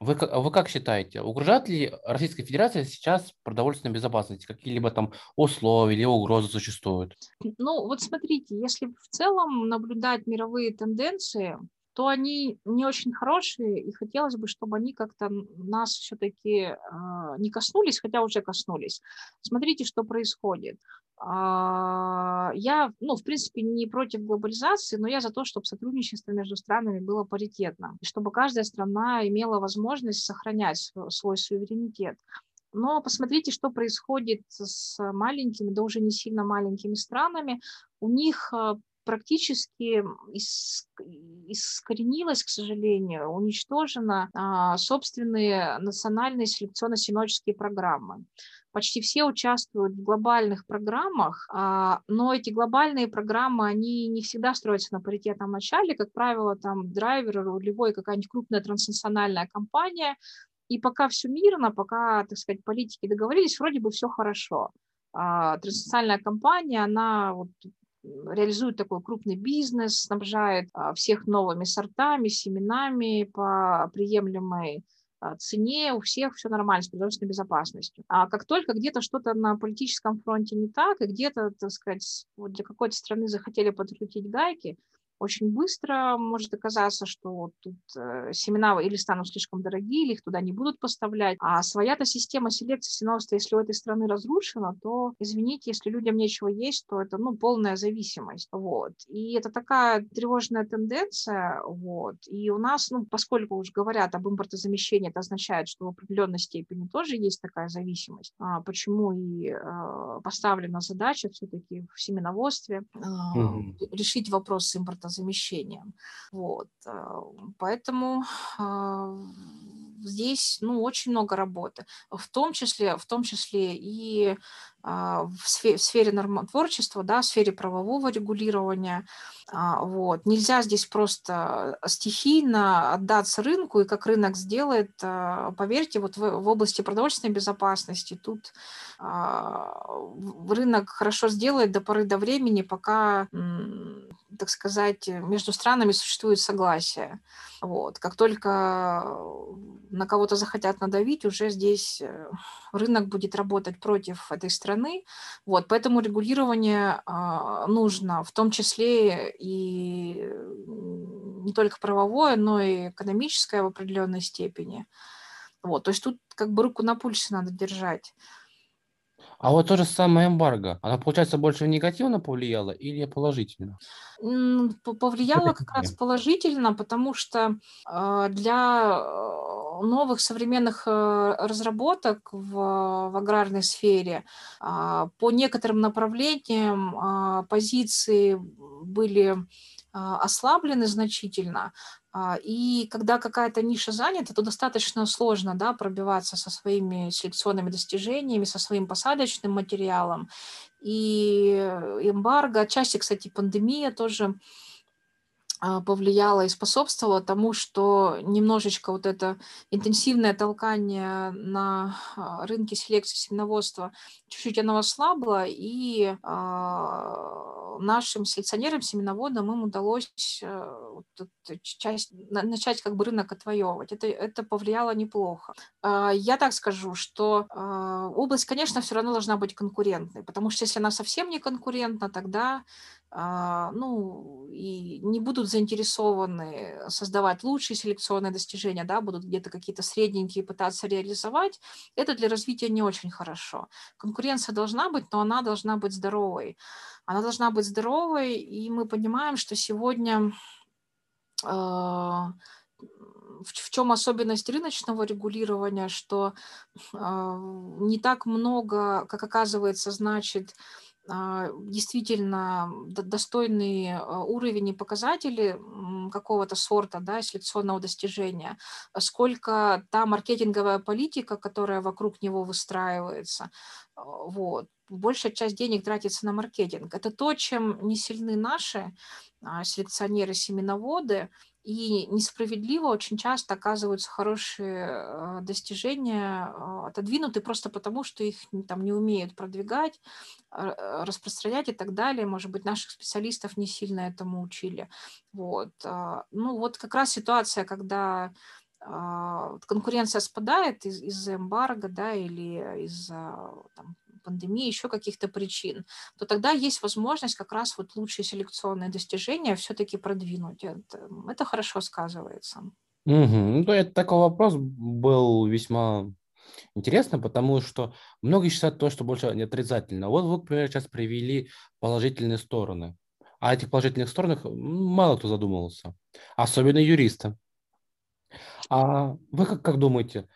вы, вы как считаете, угрожает ли Российская Федерация сейчас продовольственной безопасности? Какие-либо там условия или угрозы существуют? Ну, вот смотрите, если в целом наблюдать мировые тенденции, то они не очень хорошие, и хотелось бы, чтобы они как-то нас все-таки э, не коснулись, хотя уже коснулись. Смотрите, что происходит. Э, я, ну, в принципе, не против глобализации, но я за то, чтобы сотрудничество между странами было паритетно, и чтобы каждая страна имела возможность сохранять свой суверенитет. Но посмотрите, что происходит с маленькими, да уже не сильно маленькими странами. У них а, практически искоренилась, к сожалению, уничтожена а, собственные национальные селекционно-синоческие программы. Почти все участвуют в глобальных программах, а, но эти глобальные программы, они не всегда строятся на паритетном начале. Как правило, там драйвер, рулевой, какая-нибудь крупная транснациональная компания. И пока все мирно, пока, так сказать, политики договорились, вроде бы все хорошо. А, транснациональная компания, она вот реализует такой крупный бизнес, снабжает а, всех новыми сортами, семенами по приемлемой а, цене, у всех все нормально с продовольственной безопасностью. А как только где-то что-то на политическом фронте не так, и где-то, так сказать, вот для какой-то страны захотели подкрутить гайки, очень быстро может оказаться, что тут э, семена или станут слишком дорогие, или их туда не будут поставлять. А своя-то система селекции семенства, если у этой страны разрушена, то, извините, если людям нечего есть, то это, ну, полная зависимость. Вот. И это такая тревожная тенденция. Вот. И у нас, ну, поскольку уже говорят об импортозамещении, это означает, что в определенной степени тоже есть такая зависимость. А почему и э, поставлена задача все-таки в семеноводстве mm-hmm. решить вопрос импорта импортозамещением. Вот. Э, поэтому а, здесь ну, очень много работы, в том числе, в том числе и а, в сфере, в сфере нормотворчества, да, в сфере правового регулирования. А, вот. Нельзя здесь просто стихийно отдаться рынку, и как рынок сделает, поверьте, вот в, в области продовольственной безопасности тут рынок хорошо сделает до поры до времени, пока так сказать, между странами существует согласие. Вот. Как только на кого-то захотят надавить, уже здесь э, рынок будет работать против этой страны. Вот. Поэтому регулирование а, нужно, в том числе и не только правовое, но и экономическое в определенной степени. Вот. То есть тут как бы руку на пульсе надо держать. А вот то же самое эмбарго, она, получается, больше негативно повлияла или положительно? Повлияло как раз положительно, потому что а, для э, новых современных э, разработок в, в аграрной сфере а, по некоторым направлениям а, позиции были ослаблены значительно, а, и когда какая-то ниша занята, то достаточно сложно да, пробиваться со своими селекционными достижениями, со своим посадочным материалом. И эмбарго, отчасти, кстати, пандемия тоже а, повлияло и способствовало тому, что немножечко вот это интенсивное толкание на а, рынке селекции семеноводства чуть-чуть оно ослабло, и э, нашим селекционерам, семеноводам им удалось э, часть, начать как бы рынок отвоевывать. Это, это повлияло неплохо. Я так скажу, что область, конечно, все равно должна быть конкурентной, потому что если она совсем не конкурентна, тогда а, ну, и не будут заинтересованы создавать лучшие селекционные достижения, да, будут где-то какие-то средненькие пытаться реализовать, это для развития не очень хорошо. Конкуренция должна быть, но она должна быть здоровой. Она должна быть здоровой, и мы понимаем, что сегодня а, в чем особенность рыночного регулирования, что а, не так много, как оказывается, значит, а, действительно достойный а, уровень и показатели какого-то сорта, да, селекционного достижения, сколько та маркетинговая политика, которая вокруг него выстраивается, а, вот. Большая часть денег тратится на маркетинг. Это то, чем не сильны наши селекционеры, семеноводы, и несправедливо очень часто оказываются хорошие э, достижения э, отодвинуты просто потому, что их там не умеют продвигать, э, распространять и так далее. Может быть, наших специалистов не сильно этому учили. Вот. А, ну вот как раз ситуация, когда а, конкуренция спадает из- из-за эмбарго, да, или из-за пандемии, еще каких-то причин, то тогда есть возможность как раз вот лучшие селекционные достижения все-таки продвинуть. Это, это хорошо сказывается. Угу. Ну, это такой вопрос был весьма интересно, потому что многие считают то, что больше не отрицательно. Вот вы, например, сейчас привели положительные стороны. А о этих положительных сторонах мало кто задумывался, особенно юристы. А вы как, как думаете,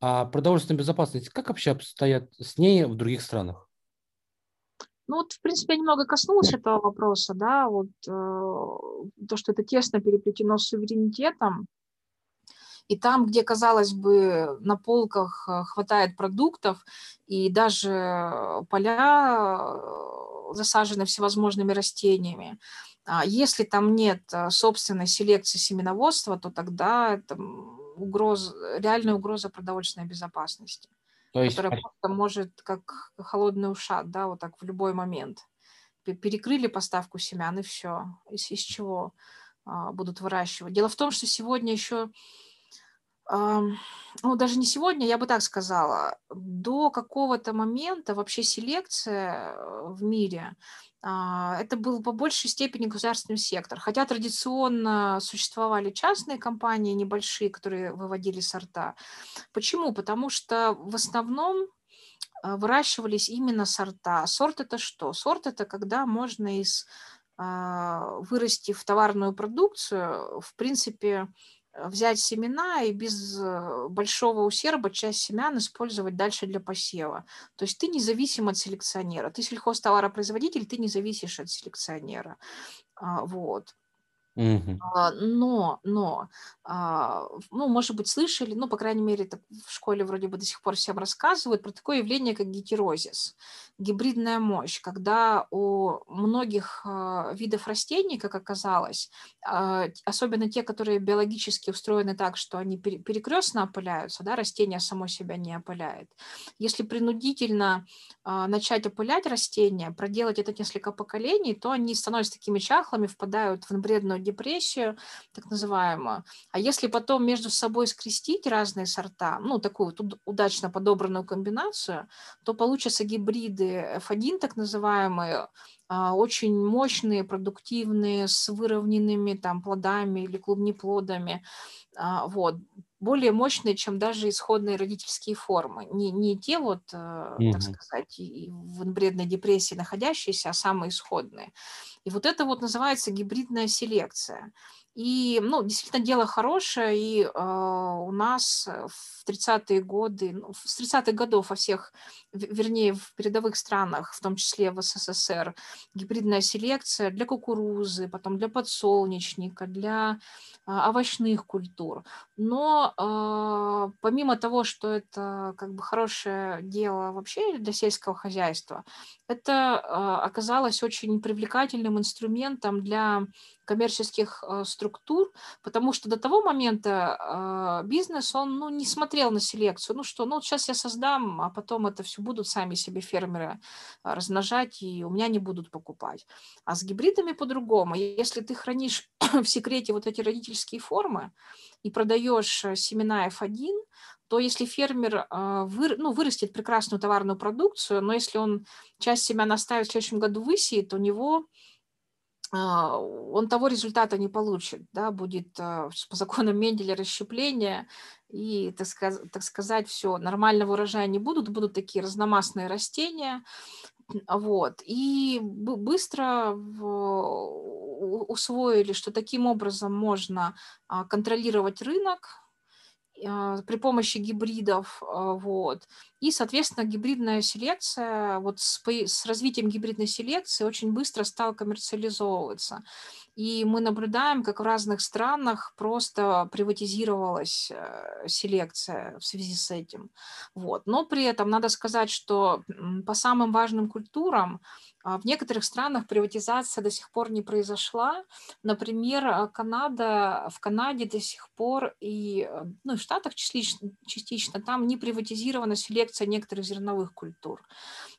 а продовольственная безопасность, как вообще обстоят с ней в других странах? Ну вот, в принципе, я немного коснулась этого вопроса, да, вот э, то, что это тесно переплетено с суверенитетом, и там, где, казалось бы, на полках э, хватает продуктов, и даже поля э, засажены всевозможными растениями, а если там нет э, собственной селекции семеноводства, то тогда это угроз, реальная угроза продовольственной безопасности, То есть... которая просто может, как холодный ушат, да, вот так в любой момент. Перекрыли поставку семян, и все. Из, из чего а, будут выращивать. Дело в том, что сегодня еще ну, даже не сегодня, я бы так сказала, до какого-то момента вообще селекция э, в мире это был по большей степени государственный сектор. Хотя традиционно существовали частные компании небольшие, которые выводили сорта. Почему? Потому что в основном а, выращивались именно сорта. Сорт это что? Сорт это когда можно из а, вырастив товарную продукцию, в принципе, Э, взять семена и без э, большого усерба часть семян использовать дальше для посева. То есть ты независим от селекционера. Ты сельхозтоваропроизводитель, ты не зависишь от селекционера. А, вот. Мгм. А, но, но, а, ну, может быть, слышали, ну, по крайней мере, это в школе вроде бы до сих пор всем рассказывают про такое явление, как гетерозис, гибридная мощь, когда у многих а, видов растений, как оказалось, особенно те, которые биологически устроены так, что они перекрестно опыляются, да, растение само себя не опыляет. Если принудительно начать опылять растения, проделать это несколько поколений, то они становятся такими чахлыми, впадают в инбредную депрессию, так называемую. А если потом между собой скрестить разные сорта, ну, такую вот удачно подобранную комбинацию, то получатся гибриды F1, так называемые, а, очень мощные, продуктивные, с выровненными там плодами или клубнеплодами. А, вот более мощные, чем даже исходные родительские формы. Не, не те вот, mm-hmm. так сказать, в инбредной депрессии находящиеся, а самые исходные. И вот это вот называется гибридная селекция. И, ну, действительно, дело хорошее, и э, у нас в 30-е годы, ну, с 30-х годов во всех, вернее, в передовых странах, в том числе в СССР, гибридная селекция для кукурузы, потом для подсолнечника, для а, овощных культур. Но э, помимо того, что это как бы хорошее дело вообще для сельского хозяйства, это э, оказалось очень привлекательным инструментом для коммерческих э, структур, потому что до того момента э, бизнес, он ну, не смотрел на селекцию. Ну что, ну вот сейчас я создам, а потом это все будут сами себе фермеры размножать, и у меня не будут покупать. А с гибридами по-другому. Если ты хранишь в секрете вот эти родительские формы и продаешь э, семена F1, то если фермер э, вы, ну, вырастет прекрасную товарную продукцию, но если он часть семян оставит в следующем году высеет, у него он того результата не получит, да, будет э, по законам Менделя расщепление, и, так сказать, так сказать, все, нормального урожая не будут, будут такие разномастные растения, вот, и быстро усвоили, что таким образом можно а, контролировать рынок, а, при помощи гибридов, а, вот. И, соответственно, гибридная селекция, вот с, с развитием гибридной селекции очень быстро стала коммерциализовываться. И мы наблюдаем, как в разных странах просто приватизировалась э, селекция в связи с этим. Вот. Но при этом надо сказать, что по самым важным культурам а, в некоторых странах приватизация до сих пор не произошла. Например, а, Канада, в Канаде до сих пор и э, ну, в Штатах частично, частично там не приватизирована селекция некоторых зерновых культур.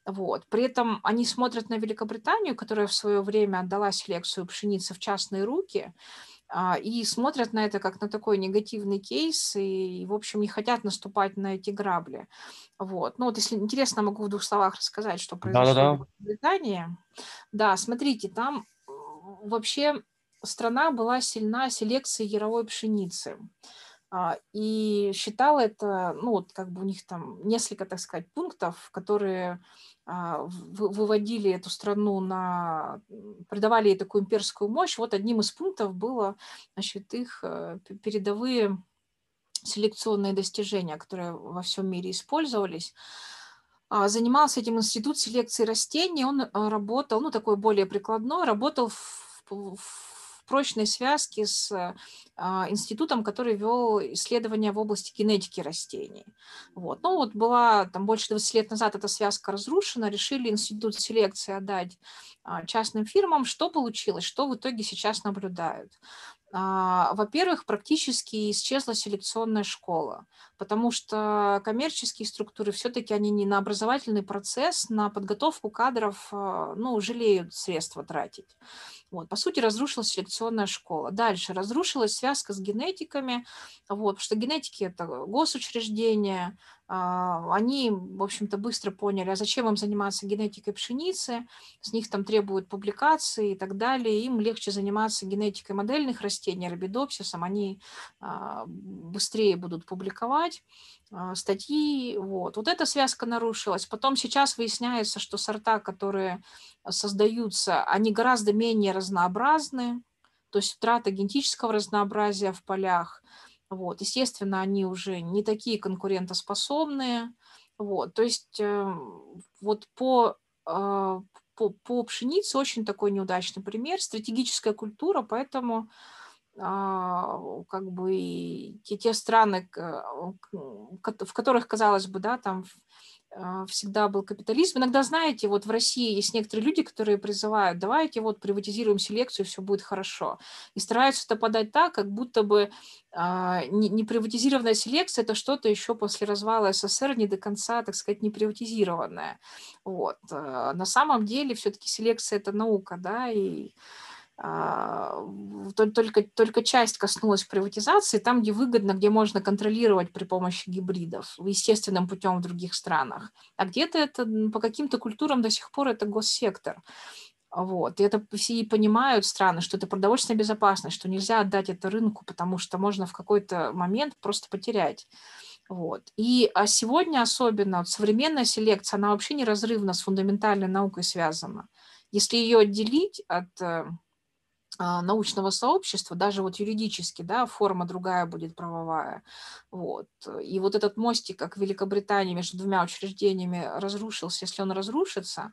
Вот. При этом они смотрят на Великобританию, которая в свое время отдала селекцию пшеницы в частные руки, а, и смотрят на это как на такой негативный кейс, и, в общем, не хотят наступать на эти грабли. Вот. Ну вот, если интересно, могу в двух словах рассказать, что произошло Да-да-да. в Британии. Да, смотрите, там вообще страна была сильна селекцией яровой пшеницы. А, и считала это, ну вот как бы у них там несколько, так сказать, пунктов, которые а, выводили эту страну на, придавали ей такую имперскую мощь. Вот одним из пунктов было, значит, их э, передовые селекционные достижения, которые во всем мире использовались. А, занимался этим институт селекции растений, он э, работал, ну такой более прикладной, работал в, в прочной связки с а, институтом, который вел исследования в области генетики растений. Вот. Ну вот была там больше 20 лет назад эта связка разрушена, решили институт селекции отдать а, частным фирмам. Что получилось? Что в итоге сейчас наблюдают? А, во-первых, практически исчезла селекционная школа, потому что коммерческие структуры все-таки они не на образовательный процесс, на подготовку кадров, ну, жалеют средства тратить. Вот, по сути, разрушилась селекционная школа. Дальше разрушилась связка с генетиками, вот, потому что генетики – это госучреждения, а, они, в общем-то, быстро поняли, а зачем им заниматься генетикой пшеницы, с них там требуют публикации и так далее, им легче заниматься генетикой модельных растений, рабидопсисом, они а, быстрее будут публиковать а, статьи, вот. Вот эта связка нарушилась. Потом сейчас выясняется, что сорта, которые создаются, они гораздо менее разнообразны, то есть утрата генетического разнообразия в полях – вот, естественно, они уже не такие конкурентоспособные. Вот, то есть э, вот по, э, по, по пшенице очень такой неудачный пример, стратегическая культура, поэтому а, как бы те, те страны, в которых, казалось бы, да, там всегда был капитализм. Иногда, знаете, вот в России есть некоторые люди, которые призывают, давайте вот приватизируем селекцию, все будет хорошо. И стараются это подать так, как будто бы а, не, не приватизированная селекция – это что-то еще после развала СССР не до конца, так сказать, не приватизированное. Вот. А, на самом деле все-таки селекция – это наука, да, и а, только, только часть коснулась приватизации, там, где выгодно, где можно контролировать при помощи гибридов естественным путем в других странах. А где-то это по каким-то культурам до сих пор это госсектор. Вот. И это все и понимают страны, что это продовольственная безопасность, что нельзя отдать это рынку, потому что можно в какой-то момент просто потерять. Вот. И а сегодня особенно вот, современная селекция, она вообще неразрывно с фундаментальной наукой связана. Если ее отделить от э, а, научного сообщества, даже вот юридически, да, форма другая будет правовая. Вот. И вот этот мостик, как в Великобритании между двумя учреждениями разрушился, если он разрушится,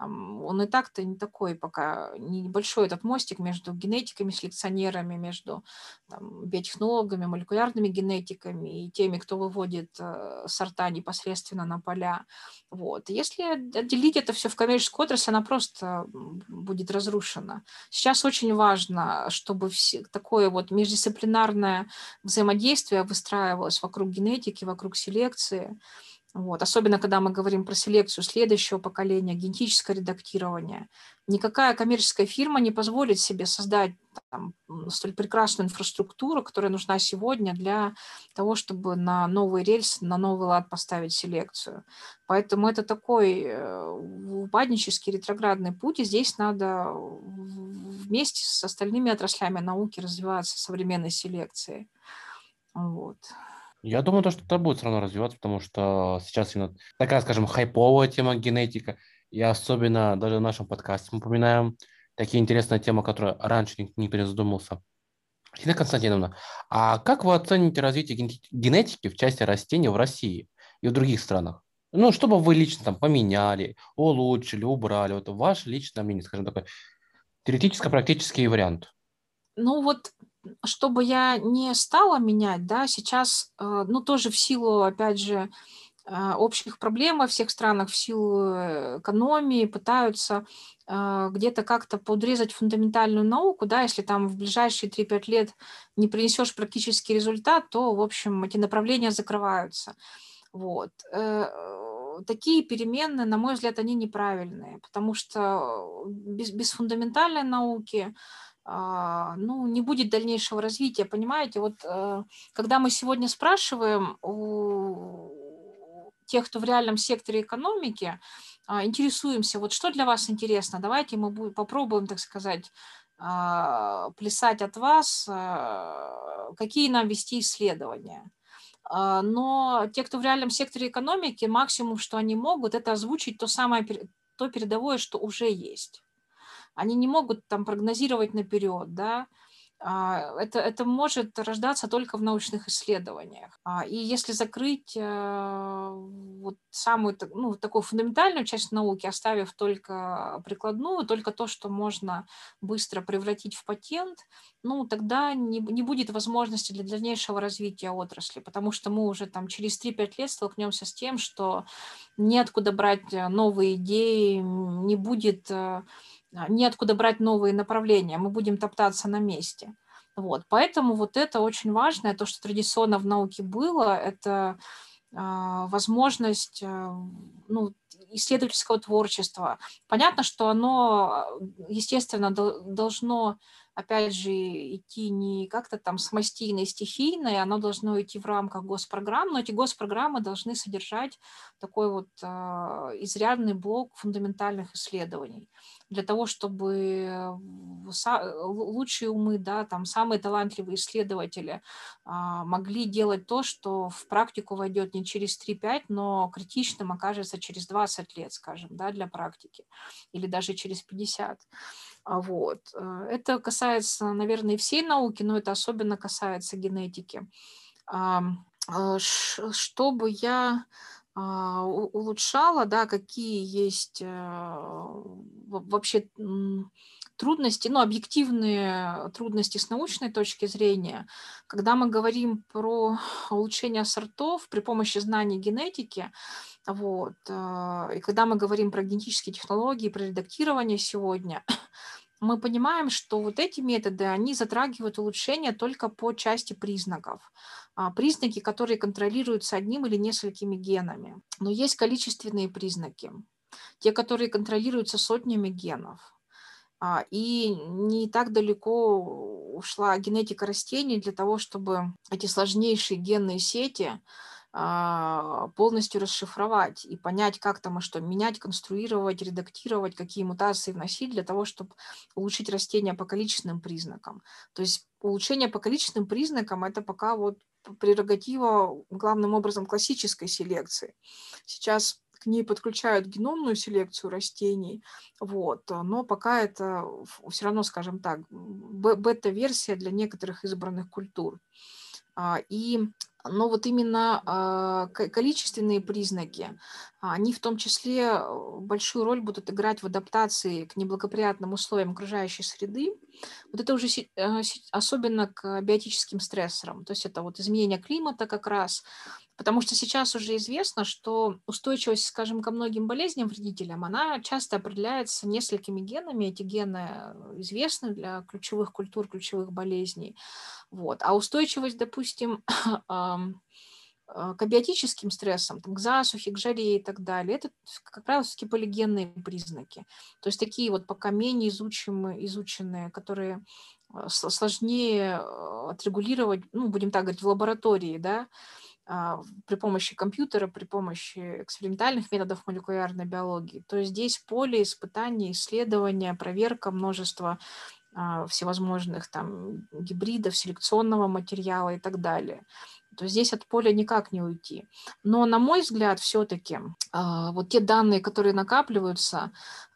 он и так-то не такой пока, небольшой этот мостик между генетиками, селекционерами, между там, биотехнологами, молекулярными генетиками и теми, кто выводит э, сорта непосредственно на поля. Вот. Если отделить это все в коммерческую отрасль, она просто будет разрушена. Сейчас очень важно, чтобы все, такое вот междисциплинарное взаимодействие выстраивалось вокруг генетики, вокруг селекции, вот. Особенно, когда мы говорим про селекцию следующего поколения, генетическое редактирование. Никакая коммерческая фирма не позволит себе создать там, столь прекрасную инфраструктуру, которая нужна сегодня для того, чтобы на новый рельс, на новый лад поставить селекцию. Поэтому это такой э, упаднический ретроградный путь, и здесь надо вместе с остальными отраслями науки развиваться современной селекцией. Вот. Я думаю, то, что это будет все равно развиваться, потому что сейчас именно такая, скажем, хайповая тема генетика, и особенно даже в нашем подкасте мы упоминаем такие интересные темы, которые раньше никто не задумался. Ирина Константиновна, а как вы оцените развитие генетики в части растений в России и в других странах? Ну, что бы вы лично там поменяли, улучшили, убрали? Вот ваше личное мнение, скажем, такой теоретическо-практический вариант. Ну вот чтобы я не стала менять, да, сейчас, э, ну, тоже в силу, опять же, э, общих проблем во всех странах, в силу э, экономии пытаются где-то как-то подрезать фундаментальную науку, да, если там в ближайшие 3-5 лет не принесешь практический результат, то, в общем, эти направления закрываются. Вот. Такие перемены, на мой взгляд, они неправильные, потому что без, без фундаментальной науки ну, не будет дальнейшего развития, понимаете? Вот э, когда мы сегодня спрашиваем у тех, кто в реальном секторе экономики, а, интересуемся, вот что для вас интересно, давайте мы попробуем, так сказать, а, плясать от вас, какие нам вести исследования. Но те, кто в реальном секторе экономики, максимум, что они могут, это озвучить то самое, то передовое, что уже есть они не могут там прогнозировать наперед, да, а, это, это может рождаться только в научных исследованиях. А, и если закрыть э, вот самую ну, такую фундаментальную часть науки, оставив только прикладную, только то, что можно быстро превратить в патент, ну, тогда не, не будет возможности для дальнейшего развития отрасли, потому что мы уже там через 3-5 лет столкнемся с тем, что неоткуда брать новые идеи, не будет э, неоткуда брать новые направления, мы будем топтаться на месте. Вот, поэтому вот это очень важное, то, что традиционно в науке было, это э, возможность э, ну, исследовательского творчества. Понятно, что оно, естественно, должно опять же, идти не как-то там самостийно и стихийно, оно должно идти в рамках госпрограмм, но эти госпрограммы должны содержать такой вот э, изрядный блок фундаментальных исследований для того, чтобы лучшие умы, да, там самые талантливые исследователи а, могли делать то, что в практику войдет не через 3-5, но критичным окажется через 20 лет, скажем, да, для практики, или даже через 50. А, вот. Э, это касается, наверное, всей науки, но это особенно касается генетики. А, чтобы я а, улучшала, да, какие есть э, вообще трудности, ну, объективные трудности с научной точки зрения. Когда мы говорим про улучшение сортов при помощи знаний генетики, вот, э, и когда мы говорим про генетические технологии, про редактирование сегодня, мы понимаем, что вот эти методы, они затрагивают улучшение только по части признаков. А, признаки, которые контролируются одним или несколькими генами. Но есть количественные признаки, те, которые контролируются сотнями генов. А, и не так далеко ушла генетика растений для того, чтобы эти сложнейшие генные сети полностью расшифровать и понять, как там и что менять, конструировать, редактировать, какие мутации вносить для того, чтобы улучшить растения по количественным признакам. То есть улучшение по количественным признакам – это пока вот прерогатива главным образом классической селекции. Сейчас к ней подключают геномную селекцию растений, вот, но пока это все равно, скажем так, бета-версия для некоторых избранных культур. А, и но вот именно а, количественные признаки, они в том числе э, большую роль будут играть в адаптации к неблагоприятным условиям окружающей среды. Вот это уже э, особенно к биотическим стрессорам, то есть это вот изменение климата как раз, потому что сейчас уже известно, что устойчивость, скажем, ко многим болезням вредителям, она часто определяется несколькими генами, эти гены э, известны для ключевых культур, ключевых болезней. Вот. А устойчивость, допустим, а, к абиотическим стрессам, к засухе, к жаре и так далее, это как раз таки полигенные признаки. То есть такие вот пока менее изучимые, изученные, которые а, сложнее отрегулировать, ну, будем так говорить, в лаборатории, да, при помощи компьютера, при помощи экспериментальных методов молекулярной биологии. То есть здесь поле испытаний, исследования, проверка множества всевозможных там гибридов, селекционного материала и так далее то здесь от поля никак не уйти. Но, на мой взгляд, все-таки а, вот те данные, которые накапливаются а,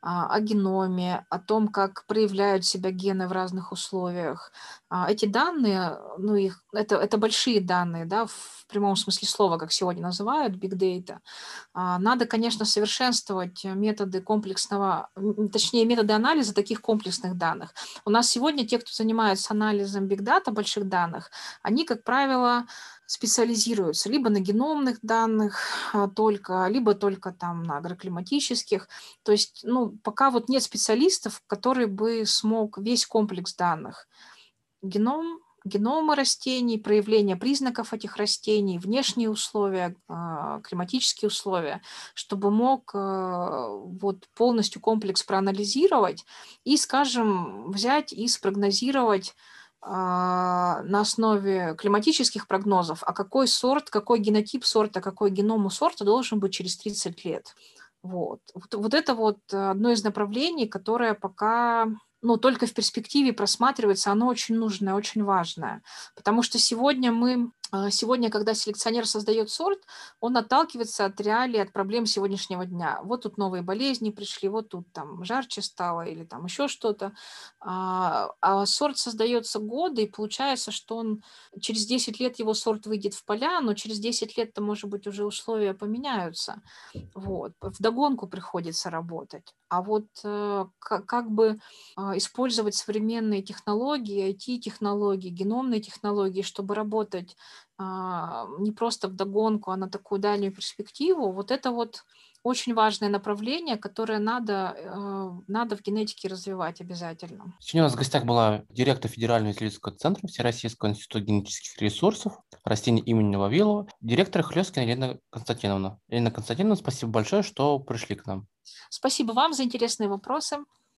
о геноме, о том, как проявляют себя гены в разных условиях, а, эти данные, ну их, это, это большие данные, да, в прямом смысле слова, как сегодня называют, big data. Надо, конечно, совершенствовать методы комплексного, точнее, методы анализа таких комплексных данных. У нас сегодня те, кто занимается анализом big data, больших данных, они, как правило, специализируются либо на геномных данных а, только, либо только там на агроклиматических. То есть, ну, пока вот нет специалистов, который бы смог весь комплекс данных. Геном, геномы растений, проявление признаков этих растений, внешние условия, а, климатические условия, чтобы мог а, вот полностью комплекс проанализировать и, скажем, взять и спрогнозировать а, на основе климатических прогнозов, а какой сорт, какой генотип сорта, какой геном у сорта должен быть через 30 лет. Вот. Вот, вот это вот одно из направлений, которое пока ну, только в перспективе просматривается, оно очень нужное, очень важное. Потому что сегодня мы сегодня, когда селекционер создает сорт, он отталкивается от реалий, от проблем сегодняшнего дня. Вот тут новые болезни пришли, вот тут там жарче стало или там еще что-то. А, а сорт создается годы, и получается, что он через 10 лет его сорт выйдет в поля, но через 10 лет-то, может быть, уже условия поменяются. Вот. В догонку приходится работать. А вот э, как, бы а, использовать современные технологии, IT-технологии, геномные технологии, чтобы работать а, не просто в догонку, а на такую дальнюю перспективу, вот это вот очень важное направление, которое надо, э, надо в генетике развивать обязательно. Сегодня у нас в гостях была директор Федерального исследовательского центра Всероссийского института генетических ресурсов растений имени Вавилова, директор Хлескина Елена Константиновна. Елена Константиновна, спасибо большое, что пришли к нам. Спасибо вам за интересные вопросы.